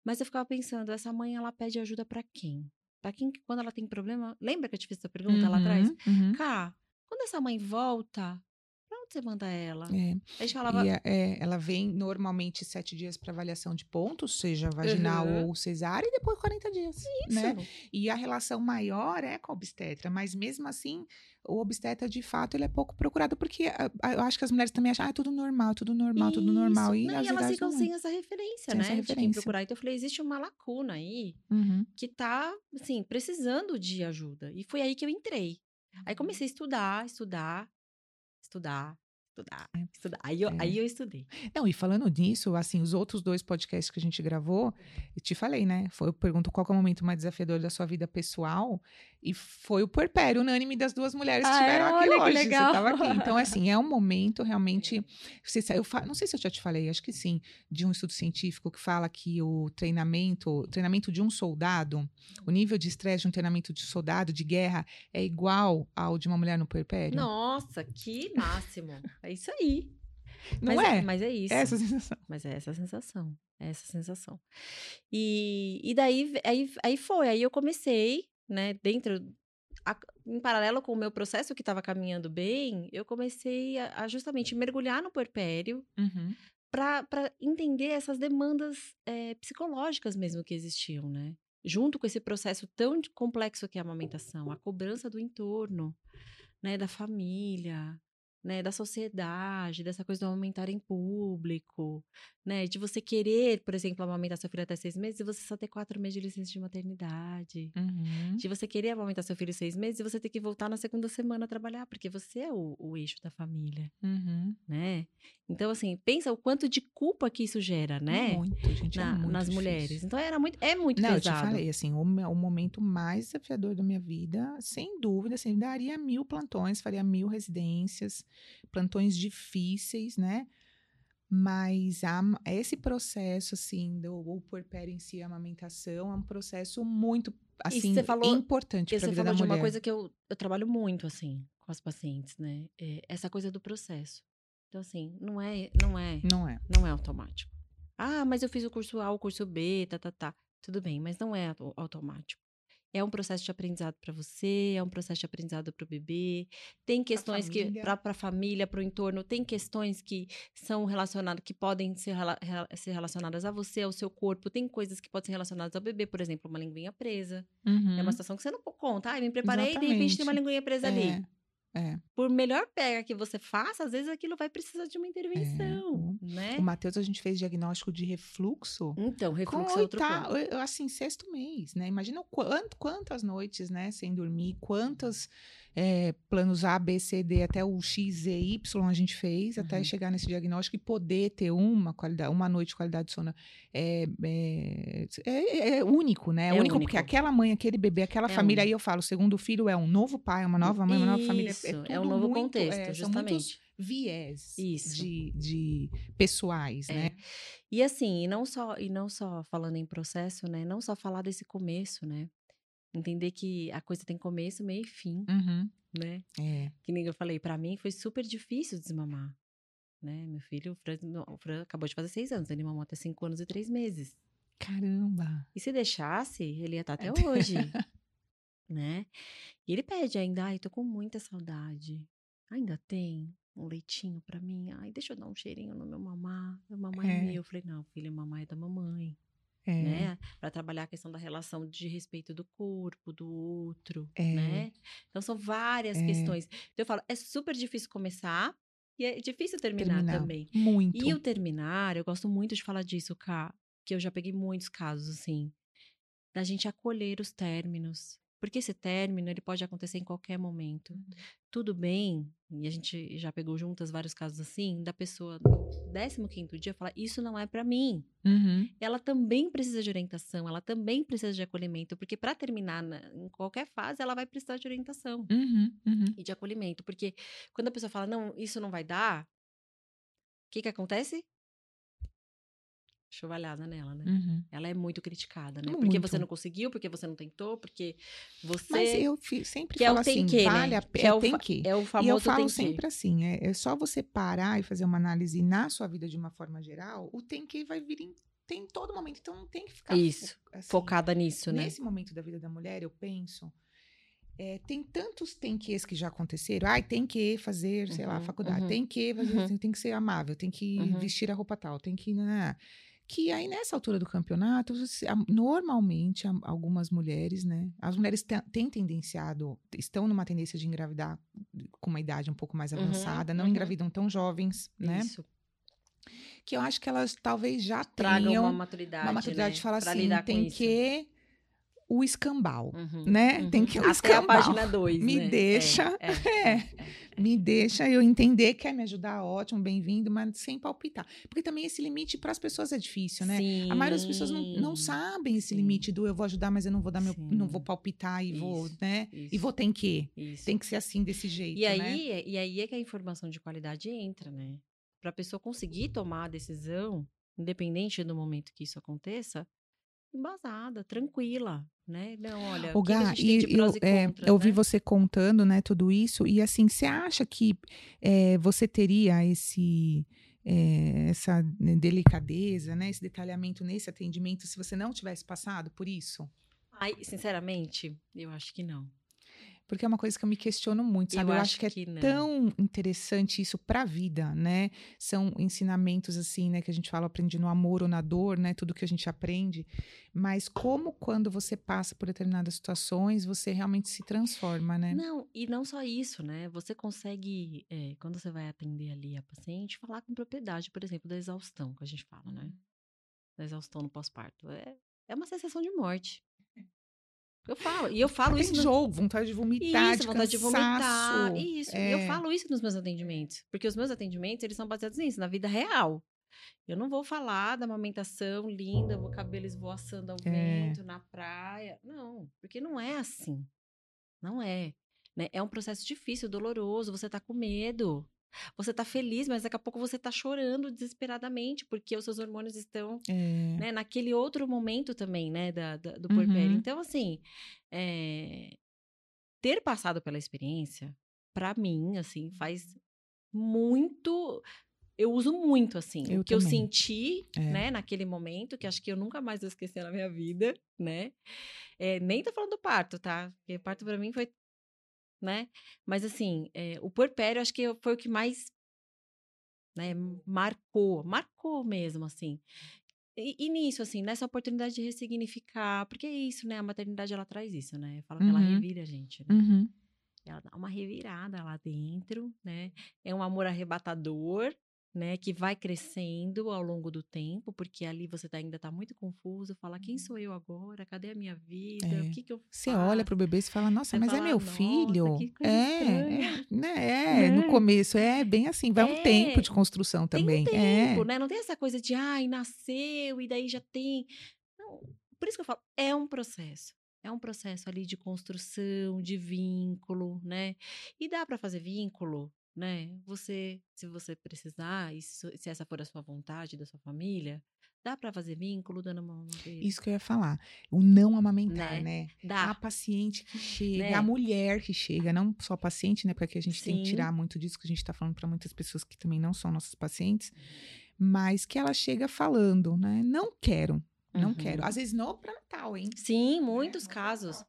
Mas eu ficava pensando, essa mãe ela pede ajuda para quem? Para quem que quando ela tem problema? Lembra que eu te fiz essa pergunta lá atrás? Uhum. Uhum. Cá, quando essa mãe volta, você manda ela? É. A gente falava, é- ela vem normalmente sete dias para avaliação de pontos, seja vaginal Uhum. ou cesárea, e depois 40 dias. isso. Né? E a relação maior é com a obstetra, mas mesmo assim, o obstetra, de fato, ele é pouco procurado, porque eu acho que as mulheres também acham, ah, é tudo normal, tudo normal, tudo normal. E, Não, e elas ficam é. sem essa referência, Sem né? essa De quem referência. procurar. Então eu falei, existe uma lacuna aí Uhum. que tá, assim, precisando de ajuda. E foi aí que eu entrei. Aí comecei a estudar, estudar, estudar, estudar, estudar. Aí eu, É. aí eu estudei. Não, e falando nisso, assim, os outros dois podcasts que a gente gravou, eu te falei, né? Foi, eu pergunto qual é o momento mais desafiador da sua vida pessoal, e foi o puerpério unânime das duas mulheres que Ah, estiveram é? aqui Olha hoje. Você aqui. Então, assim, é um momento realmente. Você, eu fa- não sei se eu já te falei, acho que sim, de um estudo científico que fala que o treinamento, o treinamento de um soldado, o nível de estresse de um treinamento de soldado de guerra é igual ao de uma mulher no puerpério. Nossa, que máximo. É isso aí. não mas, é? Mas é isso. É essa sensação. Mas é essa sensação. É essa sensação. E, e daí aí, aí foi. Aí eu comecei, né, dentro. a- em paralelo com o meu processo que estava caminhando bem, eu comecei a, a justamente mergulhar no puerpério Uhum. para entender essas demandas eh, psicológicas mesmo que existiam, né? Junto com esse processo tão complexo que é a amamentação, a cobrança do entorno, né, da família, né, da sociedade, dessa coisa do amamentar em público, né, de você querer, por exemplo, amamentar seu filho até seis meses e você só ter quatro meses de licença de maternidade. Uhum. De você querer amamentar seu filho seis meses e você ter que voltar na segunda semana a trabalhar, porque você é o, o eixo da família, Uhum. né? Então, assim, pensa o quanto de culpa que isso gera, né? Muito, gente. é Na- muito nas difícil. mulheres. Então era muito, é muito Não, eu te pesado. falei, assim, o, o momento mais desafiador da minha vida, sem dúvida, assim, daria mil plantões, faria mil residências, plantões difíceis, né? Mas a- esse processo, assim, do o puerpério em si, a amamentação, é um processo muito, assim, você falou- importante E para a você vida da falou de mulher. uma coisa que eu, eu trabalho muito, assim, com as pacientes, né? É essa coisa do processo. Então, assim, não é, não é, Não é. não é automático. Ah, mas eu fiz o curso A, o curso B, tá, tá, tá. Tudo bem, mas não é auto- automático. É um processo de aprendizado para você, é um processo de aprendizado para o bebê. Tem questões que família. para a família, para o entorno, tem questões que são relacionadas, que podem ser, ser relacionadas a você, ao seu corpo. Tem coisas que podem ser relacionadas ao bebê, por exemplo, uma linguinha presa. Uhum. É uma situação que você não conta. Ah, eu me preparei e de repente tem uma Exatamente. linguinha presa ali. É, é. Por melhor pega que você faça, às vezes aquilo vai precisar de uma intervenção, né? O Matheus, a gente fez diagnóstico de refluxo. Então, refluxo é outro ponto. assim, sexto mês, né? Imagina o quanto, quantas noites, né, sem dormir, quantos é, planos A, B, C, D, até o X, Z, Y a gente fez, até Uhum. chegar nesse diagnóstico e poder ter uma qualidade, uma noite de qualidade de sono é, é, é- é único, né? É, É único, porque único. aquela mãe, aquele bebê, aquela É família, aí único. eu falo, o segundo filho é um novo pai, uma nova mãe, uma nova família. Isso, É, é, um novo muito, contexto, é, justamente. viés Isso. De, de pessoais, É. né? E assim, e não só e não só falando em processo, né? Não só falar desse começo, né? Entender que a coisa tem começo, meio e fim, Uhum. né? É. Que nem eu falei, pra mim foi super difícil desmamar, né? Meu filho, o Fran, o Fran acabou de fazer seis anos, ele mamou até cinco anos e três meses. Caramba. E se deixasse, ele ia estar até hoje, né? E ele pede ainda, ai, tô com muita saudade. ainda tem um leitinho pra mim? Ai, deixa eu dar um cheirinho no meu mamá. Meu mamãe é, É. meu. Eu falei, não, filha, mamãe é da mamãe, É, né? Pra trabalhar a questão da relação de respeito do corpo, do outro, É. né? Então, são várias É. questões. Então, eu falo, é super difícil começar e é difícil terminar, terminar. também. Muito. E o terminar, eu gosto muito de falar disso, Cá, que eu já peguei muitos casos assim, da gente acolher os términos. Porque esse término, ele pode acontecer em qualquer momento. Tudo bem, e a gente já pegou juntas vários casos assim, da pessoa no 15º dia falar, isso não é pra mim. Uhum. Ela também precisa de orientação, ela também precisa de acolhimento, porque pra terminar na- em qualquer fase, ela vai precisar de orientação Uhum. Uhum. e de acolhimento. Porque quando a pessoa fala, não, isso não vai dar, o que que acontece? Chuvalhada nela, né? Uhum. Ela é muito criticada, né? Porque você Muito. não conseguiu, porque você não tentou, porque você. Mas eu sempre que é falo o tem assim, que, vale né? a pena, é o tem que. É o E famoso eu falo tem que. sempre assim, é, é só você parar e fazer uma análise na sua vida de uma forma geral, o tem que vai vir em, tem em todo momento, então não tem que ficar Isso, assim, Focada nisso, né? Nesse momento da vida da mulher, eu penso, é, tem tantos tem que que já aconteceram. Ai, tem que fazer, sei lá, Uhum, faculdade. uhum, Tem que fazer, uhum. tem, tem que ser amável, tem que Uhum. vestir a roupa tal, tem que. né, que aí, nessa altura do campeonato, normalmente, algumas mulheres, né? As mulheres têm tendenciado, estão numa tendência de engravidar com uma idade um pouco mais Uhum, avançada, não uhum. engravidam tão jovens, né? Isso. Que eu acho que elas talvez já Traga tenham uma maturidade. uma maturidade né? de falar pra assim, tem que o escambau, Uhum, né? Tem uhum. que o Até a escambau. página 2. Me né? deixa- É, é, é, Me deixa eu entender, quer me ajudar, ótimo, bem-vindo, mas sem palpitar. Porque também esse limite para as pessoas é difícil, né? A maioria das pessoas não, não Sim, sabem esse sim. limite do eu vou ajudar, mas eu não vou dar meu, não vou Sim. palpitar e vou, Isso, né? E isso, vou tem que, isso. tem que ser assim desse jeito, E né? aí, é- e aí é que a informação de qualidade entra, né? Para a pessoa conseguir tomar a decisão, independente do momento que isso aconteça, embasada, tranquila, né? Não, olha, o Gá, e eu, é, contras, eu ouvi né? você contando, né, tudo isso, e assim, você acha que é, você teria esse é, essa delicadeza, né, esse detalhamento nesse atendimento se você não tivesse passado por isso? Ai, sinceramente, eu acho que não. Porque é uma coisa que eu me questiono muito, sabe? eu, Eu, acho que é não. tão interessante isso para a vida, né? São ensinamentos assim, né, que a gente fala aprende no amor ou na dor, né? Tudo que a gente aprende, mas como quando você passa por determinadas situações, você realmente se transforma, né? Não, e não só isso, né? Você consegue, é, quando você vai atender ali a paciente, falar com propriedade, por exemplo, da exaustão, que a gente fala, né? Da exaustão no pós-parto. É, é uma sensação de morte. Eu falo, e eu falo Até isso. no- enjoo, vontade de vomitar, Isso, de vontade de vomitar. cansaço. Isso. E É. eu falo isso nos meus atendimentos. Porque os meus atendimentos, eles são baseados nisso, na vida real. Eu não vou falar da amamentação linda, o cabelo esvoaçando ao É. vento, na praia. Não, porque não é assim. Não é. né? É um processo difícil, doloroso, você tá com medo. Você tá feliz, mas daqui a pouco você tá chorando desesperadamente, porque os seus hormônios estão É. né, naquele outro momento também, né, da, da- do puerpério. Uhum. Então, assim, é, ter passado pela experiência, pra mim, assim, faz muito. Eu uso muito, assim, Eu o que eu também. senti, É. né, naquele momento, que acho que eu nunca mais vou esquecer na minha vida, né? É, nem tô falando do parto, tá? Porque parto pra mim foi, né? Mas, assim, é, o puerpério acho que foi o que mais, né, marcou, marcou mesmo, assim. E, e nisso, assim, nessa oportunidade de ressignificar, porque é isso, né? A maternidade, ela traz isso, né? Fala que ela Uhum. revira a gente, né? Uhum. Ela dá uma revirada lá dentro, né? É um amor arrebatador, né? Que vai crescendo ao longo do tempo, porque ali você tá- ainda tá muito confuso. Fala, quem sou eu agora? Cadê a minha vida? É. O que que eu Você faço? olha pro bebê e fala, nossa, Você mas é fala, meu "Nossa, filho. é, estranha." é, né? É, no Né? começo é bem assim, vai um É. tempo de construção Tem um também. tempo, é. né? Não tem essa coisa de, ai, nasceu e daí já tem. Não, por isso que eu falo, é um processo. É um processo ali de construção, de vínculo, né? E dá pra fazer vínculo, né? Você, se você precisar, e se, se essa for a sua vontade da sua família, dá pra fazer vínculo dando uma. Isso que eu ia falar. O não amamentar, Né? né? Dá. A paciente que chega, Né? a mulher que chega, não só a paciente, né? Porque a gente tem que Sim. tirar muito disso que a gente tá falando para muitas pessoas que também não são nossas pacientes, mas que ela chega falando, né? Não quero, não Uhum. quero. Às vezes no pré-natal, hein? Sim, Né? muitos No casos.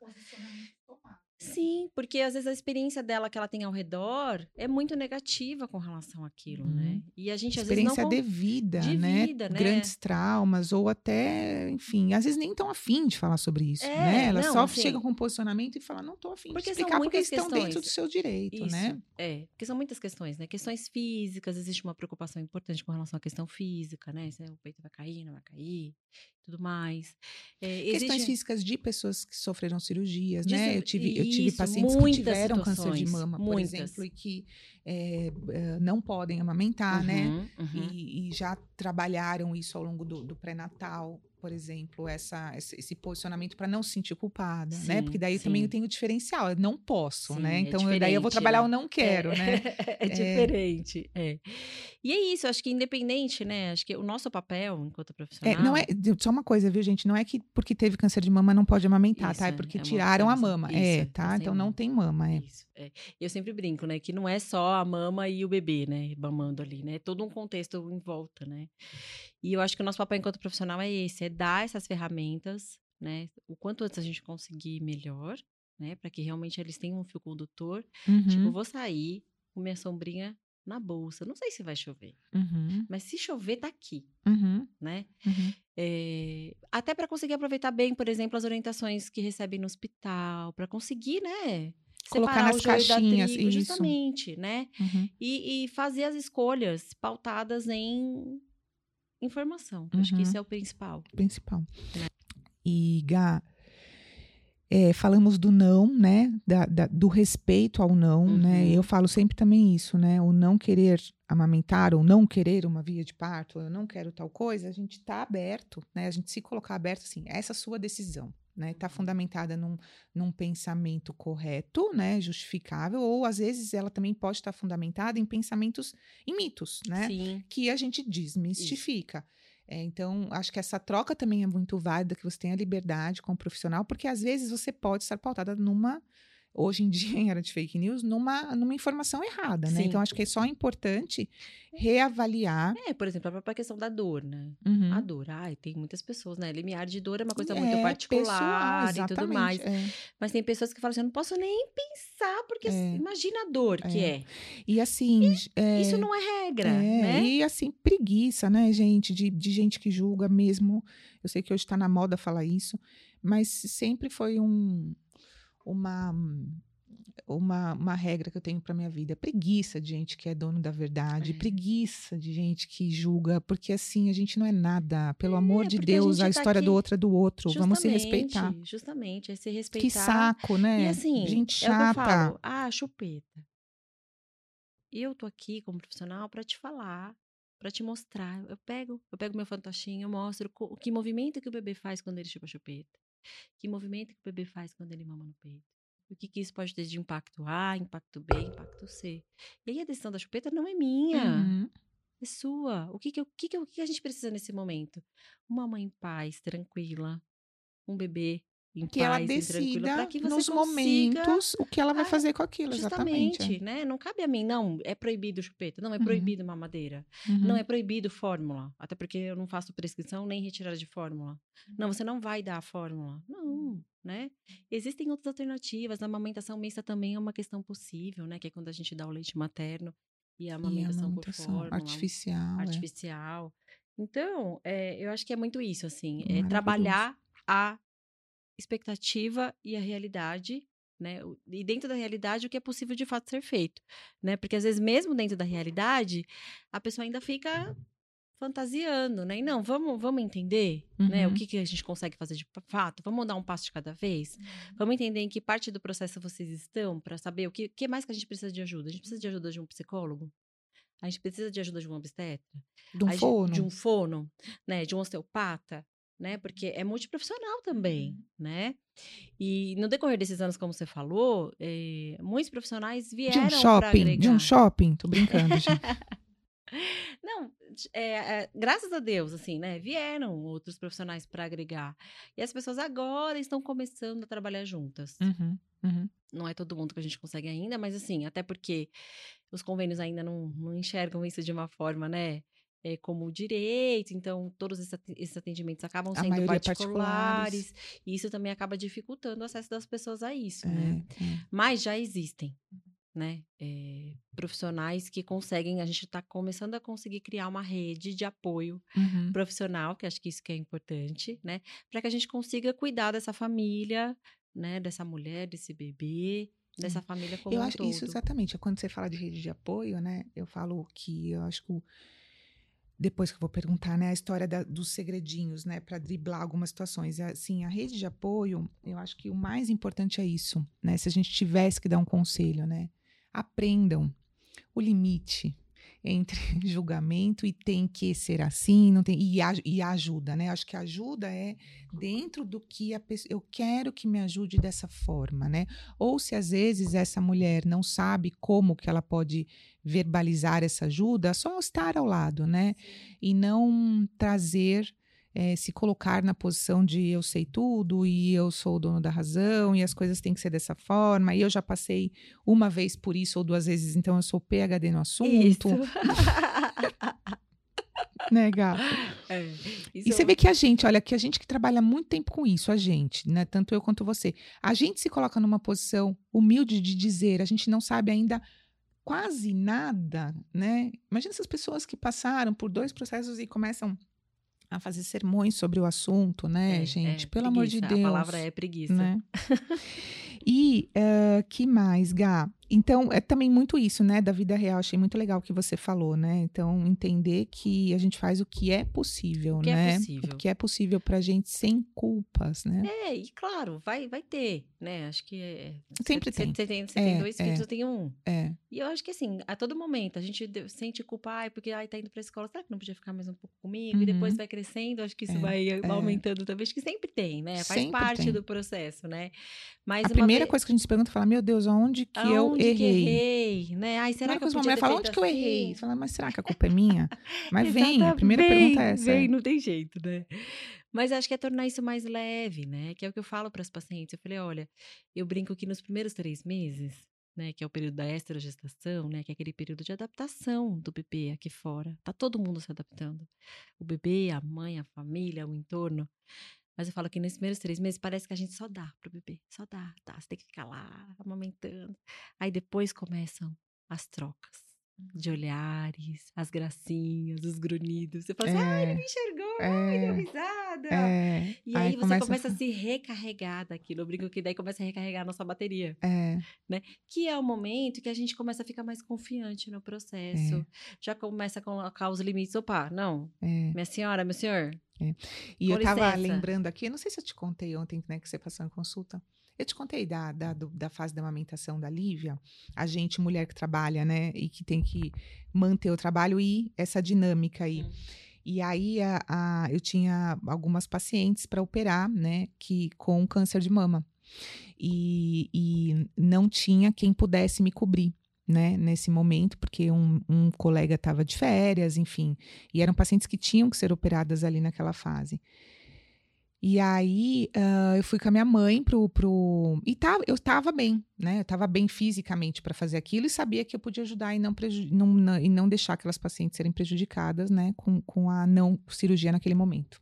Sim, porque às vezes a experiência dela que ela tem ao redor é muito negativa com relação àquilo, né? Uhum. E a gente às vezes não Experiência de vida, de né? vida, né? Grandes traumas, ou até, enfim, às vezes nem tão afim de falar sobre isso, É, né? Elas não, só assim- chegam com um posicionamento e falam, não tô afim de Porque são explicar porque muitas estão dentro questões. do seu direito, Isso, né? é. Porque são muitas questões, né? Questões físicas, existe uma preocupação importante com relação à questão física, né? Se o peito vai cair, não vai cair, tudo mais. É, Questões existe- físicas de pessoas que sofreram cirurgias, De né? cir- Eu tive, eu tive Isso, pacientes que tiveram câncer de mama, por muitas. exemplo, e que é, é, não podem amamentar, né? Uhum, uhum. E, e já trabalharam isso ao longo do, do pré-natal, por exemplo, essa, esse, posicionamento para não se sentir culpada, né? Sim, Porque daí também sim. tem o diferencial, eu não posso, Sim, né? é Então eu- daí eu vou trabalhar né? o não quero, é, né? É diferente, é. E é isso, acho que independente, né? Acho que o nosso papel enquanto É, profissional. não é, só uma coisa, viu, gente? Não é que porque teve câncer de mama não pode amamentar, tá? É Isso, porque é tiraram a mama. Isso, é, tá sem Então não mama. tem mama, é. Isso, é. Eu sempre brinco, né? Que não é só a mama e o bebê, né? Mamando ali, né? É todo um contexto em volta, né? E eu acho que o nosso papel enquanto profissional é esse, é dar essas ferramentas, né? O quanto antes a gente conseguir melhor, né? Para que realmente eles tenham um fio condutor. Tipo, Uhum, vou sair com minha sombrinha na bolsa. Não sei se vai chover, uhum, mas se chover, tá aqui, uhum, né? uhum. É, até para conseguir aproveitar bem, por exemplo, as orientações que recebem no hospital, para conseguir, né? Colocar separar nas o joio da caixinhas, trigo, isso. justamente, né? uhum. E, e fazer as escolhas pautadas em informação. Acho que Uhum. isso é o principal. principal. E, Gá, é, falamos do não, né? Da- da- do respeito ao não, né? Uhum. Eu falo sempre também isso, né? O não querer amamentar ou não querer uma via de parto, eu não quero tal coisa, a gente tá aberto, né? A gente se colocar aberto assim, essa é a sua decisão, né? Tá fundamentada num, num pensamento correto, né? Justificável, ou às vezes ela também pode estar fundamentada em pensamentos, em mitos, né? Sim. que a gente desmistifica. É, então, acho que essa troca também é muito válida, que você tenha liberdade com o profissional, porque às vezes você pode estar pautada numa, hoje em dia, em era de fake news, numa, numa informação errada, né? Sim. Então, acho que é só importante reavaliar. É, por exemplo, a própria questão da dor, né? Uhum. A dor, ai, tem muitas pessoas, né? Limiar de dor é uma coisa muito É, particular pessoal, e tudo mais. é. Mas tem pessoas que falam assim, eu não posso nem pensar, porque É. imagina a dor que É. é. E assim. é, Isso não é regra, É, né? E assim, preguiça, né, gente? De, de gente que julga mesmo. Eu sei que hoje está na moda falar isso, mas sempre foi um, uma, uma, uma regra que eu tenho para minha vida. Preguiça de gente que é dono da verdade, É. preguiça de gente que julga, porque assim a gente não é nada. Pelo É, amor de a Deus, gente a, tá história do aqui- outro é do outro. Vamos se respeitar. Justamente, é se respeitar. Que saco, né? E assim, gente é o chata. falo, ah, chupeta. Eu tô aqui como profissional para te falar, para te mostrar. Eu pego, eu pego meu fantochinho, eu mostro co- que movimento que o bebê faz quando ele chupa a chupeta. Que movimento que o bebê faz quando ele mama no peito. O que, que isso pode ter de impacto A, impacto B, impacto C. E aí a decisão da chupeta não é minha. Uhum. É sua. O que que, o que, que, o que a gente precisa nesse momento? Uma mãe em paz, tranquila. Um bebê em Que ela paz e tranquilo. decida que nos consiga momentos o que ela vai Ah, fazer com aquilo, exatamente. é. Né? Não cabe a mim, não, é proibido chupeta, não é Uhum. proibido mamadeira, Uhum. não é proibido fórmula, até porque eu não faço prescrição nem retirada de fórmula. Não, você não vai dar a fórmula. Não, né? Existem outras alternativas, a amamentação mista também é uma questão possível, né? Que é quando a gente dá o leite materno e a E a amamentação, amamentação por fórmula artificial. é. artificial. Então, é, eu acho que é muito isso, assim, é trabalhar a expectativa e a realidade, né? E dentro da realidade, o que é possível de fato ser feito, né? Porque às vezes, mesmo dentro da realidade, a pessoa ainda fica fantasiando, né? E não, vamos, vamos entender, né? O Uhum. que, que a gente consegue fazer de fato, vamos dar um passo de cada vez, vamos entender em que parte do processo vocês estão para saber o que, que mais que a gente precisa de ajuda. A gente precisa de ajuda de um psicólogo? A gente precisa de ajuda de um obstetra? De um gente- forno. de um fono, né, de um osteopata, né, porque é multiprofissional também, né? E no decorrer desses anos, como você falou, eh, muitos profissionais De vieram um para shopping. De um shopping. Tô brincando, gente. Não, é, é, graças a Deus, assim, né? Vieram outros profissionais para agregar. E as pessoas agora estão começando a trabalhar juntas. Uhum, uhum. Não é todo mundo que a gente consegue ainda, mas assim, até porque os convênios ainda não, não enxergam isso de uma forma, né? É, como direito, então todos esses atendimentos acabam sendo particulares, particulares. e isso também acaba dificultando o acesso das pessoas a isso, É, né? é. Mas já existem, né? é, profissionais que conseguem, a gente está começando a conseguir criar uma rede de apoio Uhum. profissional, que acho que isso que é importante, né? Para que a gente consiga cuidar dessa família, né? Dessa mulher, desse bebê, dessa família como Eu um acho todo. isso exatamente. Quando você fala de rede de apoio, né? Eu falo que eu acho que depois que eu vou perguntar, né, a história da- dos segredinhos, né, para driblar algumas situações. Assim, a rede de apoio, eu acho que o mais importante é isso, né? Se a gente tivesse que dar um conselho, né, aprendam o limite entre julgamento e tem que ser assim, não tem e, a- e ajuda, né? Acho que ajuda é dentro do que a pessoa, eu quero que me ajude dessa forma, né? Ou se às vezes essa mulher não sabe como que ela pode verbalizar essa ajuda, só estar ao lado, né? E não trazer, eh, se colocar na posição de eu sei tudo e eu sou o dono da razão e as coisas têm que ser dessa forma. E eu já passei uma vez por isso ou duas vezes, então eu sou PhD no assunto, Isso. né, Gá? É, E isso você vê que a gente, olha, que a gente que trabalha muito tempo com isso, a gente, né? Tanto eu quanto você, a gente se coloca numa posição humilde de dizer, a gente não sabe ainda quase nada, né? Imagina essas pessoas que passaram por dois processos e começam a fazer sermões sobre o assunto, né, é, gente? é, Pelo amor de preguiça, Deus. A palavra é preguiça. né? E eh, que mais, Gá? Então, é também muito isso, né, da vida real. Achei muito legal o que você falou, né? Então, entender que a gente faz o que é possível, O que é né? possível. O que é possível pra gente sem culpas, né? É, e claro, vai, vai ter, né? Acho que é. Sempre Você tem. você tem, É, tem dois é. filhos, eu tenho um. É, E eu acho que assim, a todo momento, a gente sente culpa, ai, porque ai, tá indo pra escola, será que não podia ficar mais um pouco comigo? E depois Uhum. vai crescendo, acho que isso É, vai é. aumentando também. Acho que sempre tem, né? Faz Sempre parte tem. do processo, né? Mas a primeira vez- coisa que a gente se pergunta é falar, meu Deus, aonde que eu aonde errei? que errei, né? Ai, será que eu podia ter fala, onde que eu errei? assim? Você fala, mas será que a culpa é minha? Mas vem, a primeira pergunta é essa. Vem, não tem jeito, né? Mas acho que é tornar isso mais leve, né? Que é o que eu falo para as pacientes. Eu falei, olha, eu brinco que nos primeiros três meses, né? Que é o período da esterogestação, né? Que é aquele período de adaptação do bebê aqui fora. Tá todo mundo se adaptando. O bebê, a mãe, a família, o entorno. Mas eu falo que nesses primeiros três meses parece que a gente só dá pro bebê. Só dá, tá? Você tem que ficar lá, amamentando. Aí depois começam as trocas de olhares, as gracinhas, os grunhidos. Você fala assim, ah, ele me enxergou, ai, deu É, risada. é, E aí, você começa começa, a a se recarregar daquilo. Eu brinco que daí começa a recarregar a nossa bateria. É, Que é o momento que a gente começa a ficar mais confiante no processo. Já começa a colocar os limites. Opa, não, é. minha senhora, meu senhor. E eu Com tava licença. lembrando aqui, eu não sei se eu te contei ontem, né, que você passou em consulta. Eu te contei da, da, do- da fase da amamentação da Lívia. A gente, mulher que trabalha, né, e que tem que manter o trabalho e essa dinâmica aí. Hum. E aí a, a- eu tinha algumas pacientes para operar, né, que com câncer de mama. E, e não tinha quem pudesse me cobrir. Né, nesse momento, porque um, um colega estava de férias, enfim, e eram pacientes que tinham que ser operadas ali naquela fase. E aí ah, eu fui com a minha mãe pro. pro... E tava, eu estava bem, né? Eu estava bem fisicamente para fazer aquilo e sabia que eu podia ajudar e não, preju... não, não- e não deixar aquelas pacientes serem prejudicadas, né? Com, com a não cirurgia naquele momento.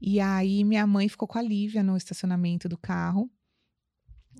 E aí minha mãe ficou com a Lívia no estacionamento do carro.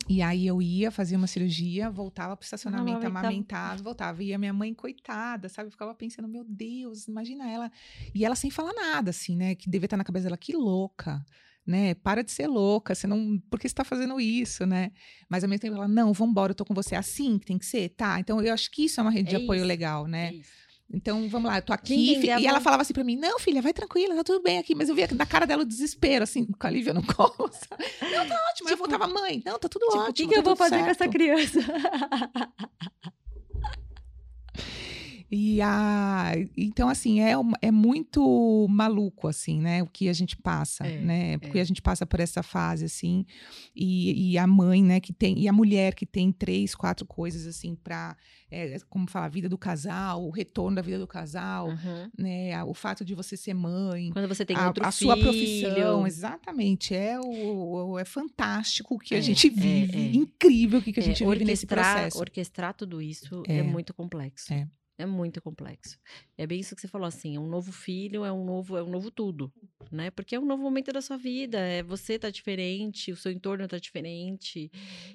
E aí eu ia, fazia uma cirurgia, voltava pro estacionamento amamentado, voltava. E a minha mãe, coitada, sabe? Eu ficava pensando, meu Deus, imagina ela. E ela sem falar nada, assim, né? Que devia estar na cabeça dela, que louca, né? Para de ser louca, você não. Por que você tá fazendo isso, né? Mas ao mesmo tempo ela, não, vambora, eu tô com você. É Assim que tem que ser? Tá. Então eu acho que isso é uma rede É de apoio isso. legal, né? É isso. Então, vamos lá, eu tô aqui. entender E ela falava assim pra mim: Não, filha, vai tranquila, tá tudo bem aqui. Mas eu via da cara dela o desespero, assim, com a Lívia no colo. sabe? Não, tá ótimo. Aí eu Tipo- voltava, mãe. Não, tá tudo Tipo, ótimo. o que, que tá eu vou fazer com essa certo." criança? E a, então, assim, é, é muito maluco, assim, né? O que a gente passa, É, né? Porque é. a gente passa por essa fase, assim. E, e a mãe, né, que tem... E a mulher que tem três, quatro coisas, assim, pra... é, como falar, a vida do casal, o retorno da vida do casal, Uhum. né? O fato de você ser mãe, Quando você tem a, outro a filho. sua profissão, exatamente. É, o, é fantástico o que a É, gente é, vive, é. incrível o que, que a É, gente vive nesse orquestrar- processo. Orquestrar tudo isso É. é, muito complexo. É. É muito complexo. É bem isso que você falou assim, é um novo filho, é um novo, é um novo tudo, né? Porque é um novo momento da sua vida, é você tá diferente, o seu entorno tá diferente.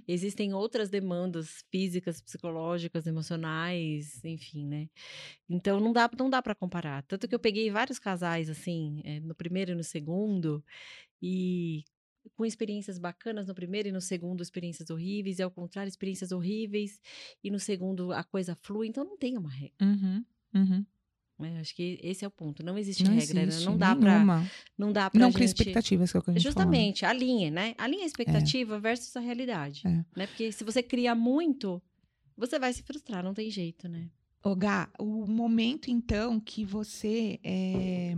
Existem outras demandas físicas, psicológicas, emocionais, enfim, né? Então não dá, não dá para comparar. Tanto que eu peguei vários casais assim, é, no primeiro e no segundo, e com experiências bacanas no primeiro e no segundo experiências horríveis, e ao contrário, experiências horríveis, e no segundo a coisa flui, então não tem uma regra. Uhum, uhum. É, acho que esse é o ponto. Não existe Não regra, né? existe não dá pra. nenhuma. Não dá pra Não gente... cria expectativas, que é o que a gente. Justamente, alinha, né? Alinha a expectativa versus a realidade. É. Né? Porque se você cria muito, você vai se frustrar, não tem jeito, né? Ô, Gá, o momento, então, que você é,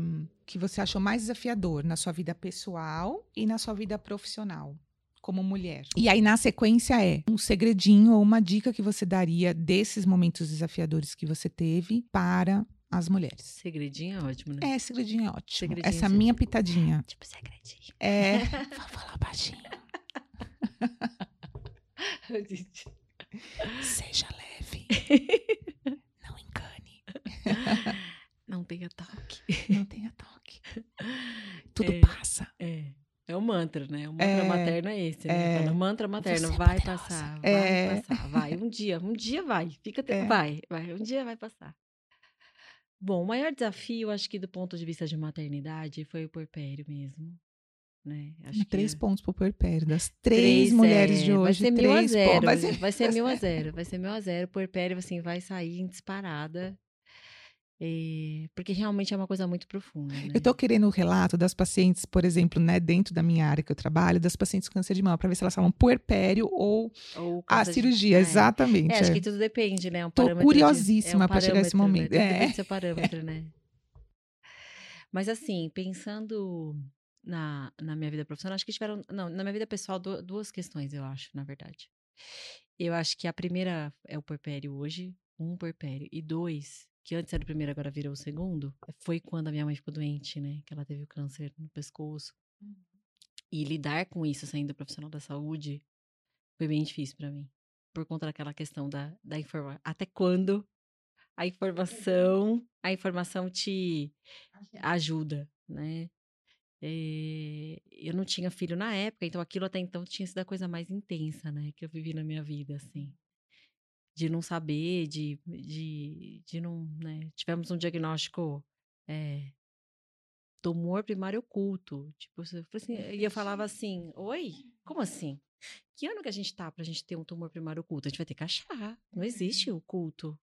que você achou mais desafiador na sua vida pessoal e na sua vida profissional, como mulher. E aí, na sequência, é um segredinho ou uma dica que você daria desses momentos desafiadores que você teve para as mulheres. Segredinho é ótimo, né? É, segredinho é ótimo. Segredinho, Essa sim. minha pitadinha. Tipo segredinho. É. Vou falar baixinho. Seja leve. Não encane. não tenha toque. Não tenha toque. Tudo É. passa. É. É o mantra, né? O mantra É, materno é esse, é. né? Fala, mantra materno, é vai passar, vai É. passar, vai. Um dia, um dia vai. Fica, É. vai, vai. Um dia vai passar. Bom, o maior desafio, acho que do ponto de vista de maternidade, foi o porpério mesmo, né? Acho três pontos pro puerpério. Das três, mulheres é, de hoje, vai ser três mil a zero, Vai vai ser- ser, mil a zero, vai ser mil a zero. O puerpério, assim, vai sair em disparada, eh, porque realmente é uma coisa muito profunda, né? Eu tô querendo o relato das pacientes, por exemplo, né, dentro da minha área que eu trabalho, das pacientes com câncer de mama, para ver se elas falam puerpério ou Ou a causa de- cirurgia, é. exatamente. É, acho é. que tudo depende, né? É um Tô curiosíssima é um pra chegar a esse parâmetro, momento. Né? É. depende do seu parâmetro, né? Mas assim, pensando na, na minha vida profissional, acho que tiveram. Não, na minha vida pessoal, du- duas questões, eu acho, na verdade. Eu acho que a primeira é o porpério hoje, um porpério. E dois, que antes era o primeiro, agora virou o segundo, foi quando a minha mãe ficou doente, né? Que ela teve o câncer no pescoço. E lidar com isso saindo profissional da saúde foi bem difícil pra mim. Por conta daquela questão da, da informação. Até quando a informação, a informação te ajuda, né? Eh, eu não tinha filho na época, então aquilo até então tinha sido a coisa mais intensa, né? Que eu vivi na minha vida, assim. De não saber, de, de, de não, né? Tivemos um diagnóstico eh, tumor primário oculto. Tipo, falei assim, e eu falava assim, oi? Como assim? Que ano que a gente tá pra gente ter um tumor primário oculto? A gente vai ter que achar. Não existe oculto.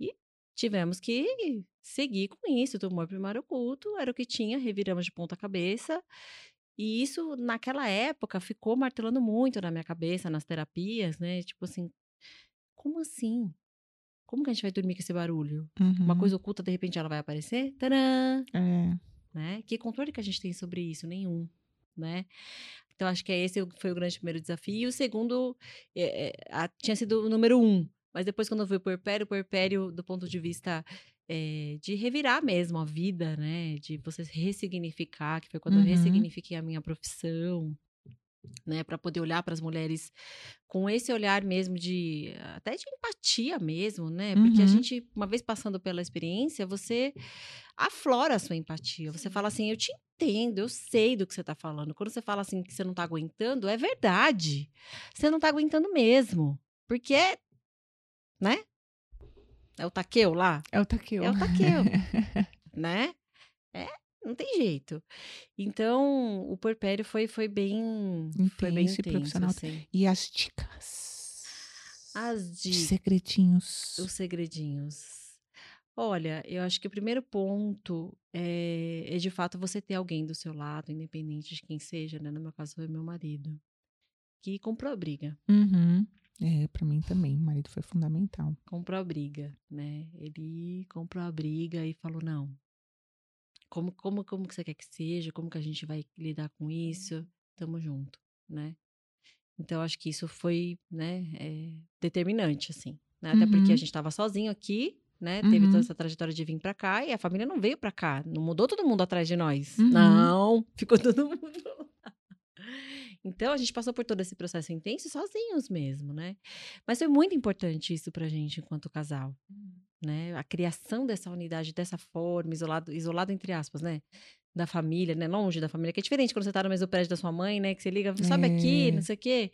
E tivemos que seguir com isso. O tumor primário oculto era o que tinha, reviramos de ponta cabeça. E isso, naquela época, ficou martelando muito na minha cabeça, nas terapias, né? Tipo assim, como assim? Como que a gente vai dormir com esse barulho? Uma Uhum. coisa oculta, de repente, ela vai aparecer? Tadã! É. né? Que controle que a gente tem sobre isso? Nenhum, né? Então, acho que é esse foi o grande primeiro desafio. E o segundo é, é, a- tinha sido o número um. Mas depois, quando eu fui o puerpério, o puerpério, do ponto de vista é, de revirar mesmo a vida, né? De você ressignificar, que foi quando Uhum. eu ressignifiquei a minha profissão, né? Para poder olhar para as mulheres com esse olhar mesmo de até de empatia mesmo, né? Porque a Uhum. gente, uma vez passando pela experiência, você aflora a sua empatia. Você fala assim, eu te entendo, eu sei do que você tá falando. Quando você fala assim que você não tá aguentando, é verdade. Você não tá aguentando mesmo. Porque é, né? É o taqueu lá? É o taqueu. É o taqueu, né? É, não tem jeito. Então, o porpério foi, foi bem... foi bem Intenso intenso, profissional. assim. E as dicas? As De de segredinhos. os segredinhos. Olha, eu acho que o primeiro ponto é, é de fato você ter alguém do seu lado, independente de quem seja, né? No meu caso foi meu marido, que comprou a briga. Uhum. É, pra mim também. O marido foi fundamental. Comprou a briga, né? Ele comprou a briga e falou: não. Como, como, como que você quer que seja? Como que a gente vai lidar com isso? Tamo junto, né? Então, acho que isso foi, né, é, determinante, assim. né? Até porque a Uhum. gente tava sozinho aqui, né? Teve Uhum. toda essa trajetória de vir pra cá e a família não veio pra cá. Não mudou todo mundo atrás de nós. Uhum. Não, ficou todo mundo lá. Então a gente passou por todo esse processo intenso sozinhos mesmo, né? Mas foi muito importante isso pra gente enquanto casal, né? A criação dessa unidade dessa forma, isolado, isolado entre aspas, né? Da família, né? Longe da família, que é diferente quando você tá no mesmo prédio da sua mãe, né? Que você liga, sobe aqui, É. não sei o quê.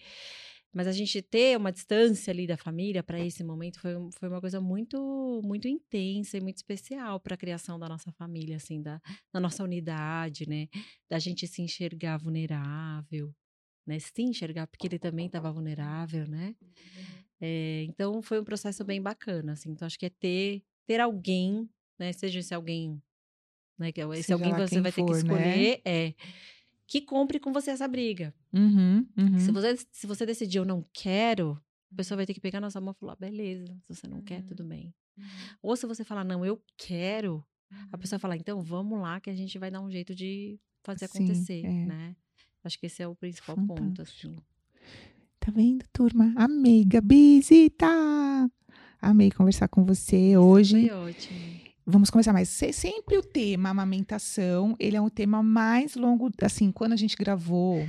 Mas a gente ter uma distância ali da família para esse momento foi, foi uma coisa muito muito intensa e muito especial para a criação da nossa família, assim, da, da nossa unidade, né? Da gente se enxergar vulnerável, né? Se enxergar porque ele também estava vulnerável, né? É, então foi um processo bem bacana, assim. Então acho que é ter ter alguém, né? Seja esse alguém, né? Que é- esse Seja alguém que você vai ter que for, né? escolher é que compre com você essa briga. Uhum, uhum. Se você, se você decidir eu não quero, a pessoa vai ter que pegar na sua mão e falar, beleza, se você não quer, Uhum. tudo bem. Ou se você falar, não, eu quero, a pessoa fala, então vamos lá que a gente vai dar um jeito de fazer Sim, acontecer, é. né? Acho que esse é o principal ponto, assim. Tá vendo, turma? Amei, Gabizita! Amei conversar com você hoje. Foi ótimo. Vamos começar mais. Se- Sempre o tema amamentação, ele é um tema mais longo, assim, quando a gente gravou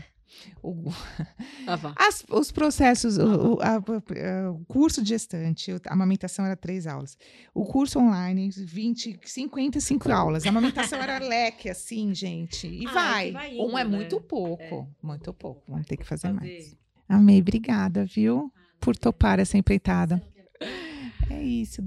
o, Ah, as- os processos, o, o- a- a- o curso de gestante, a amamentação era três aulas. O curso online, 20, 55 aulas. A amamentação era leque, assim, gente. E Ah, é vai. vai Um indo, é né? muito pouco. Muito pouco. Vamos ter que fazer, Fazer. mais. Amei, obrigada, viu? Por topar essa empreitada. É isso.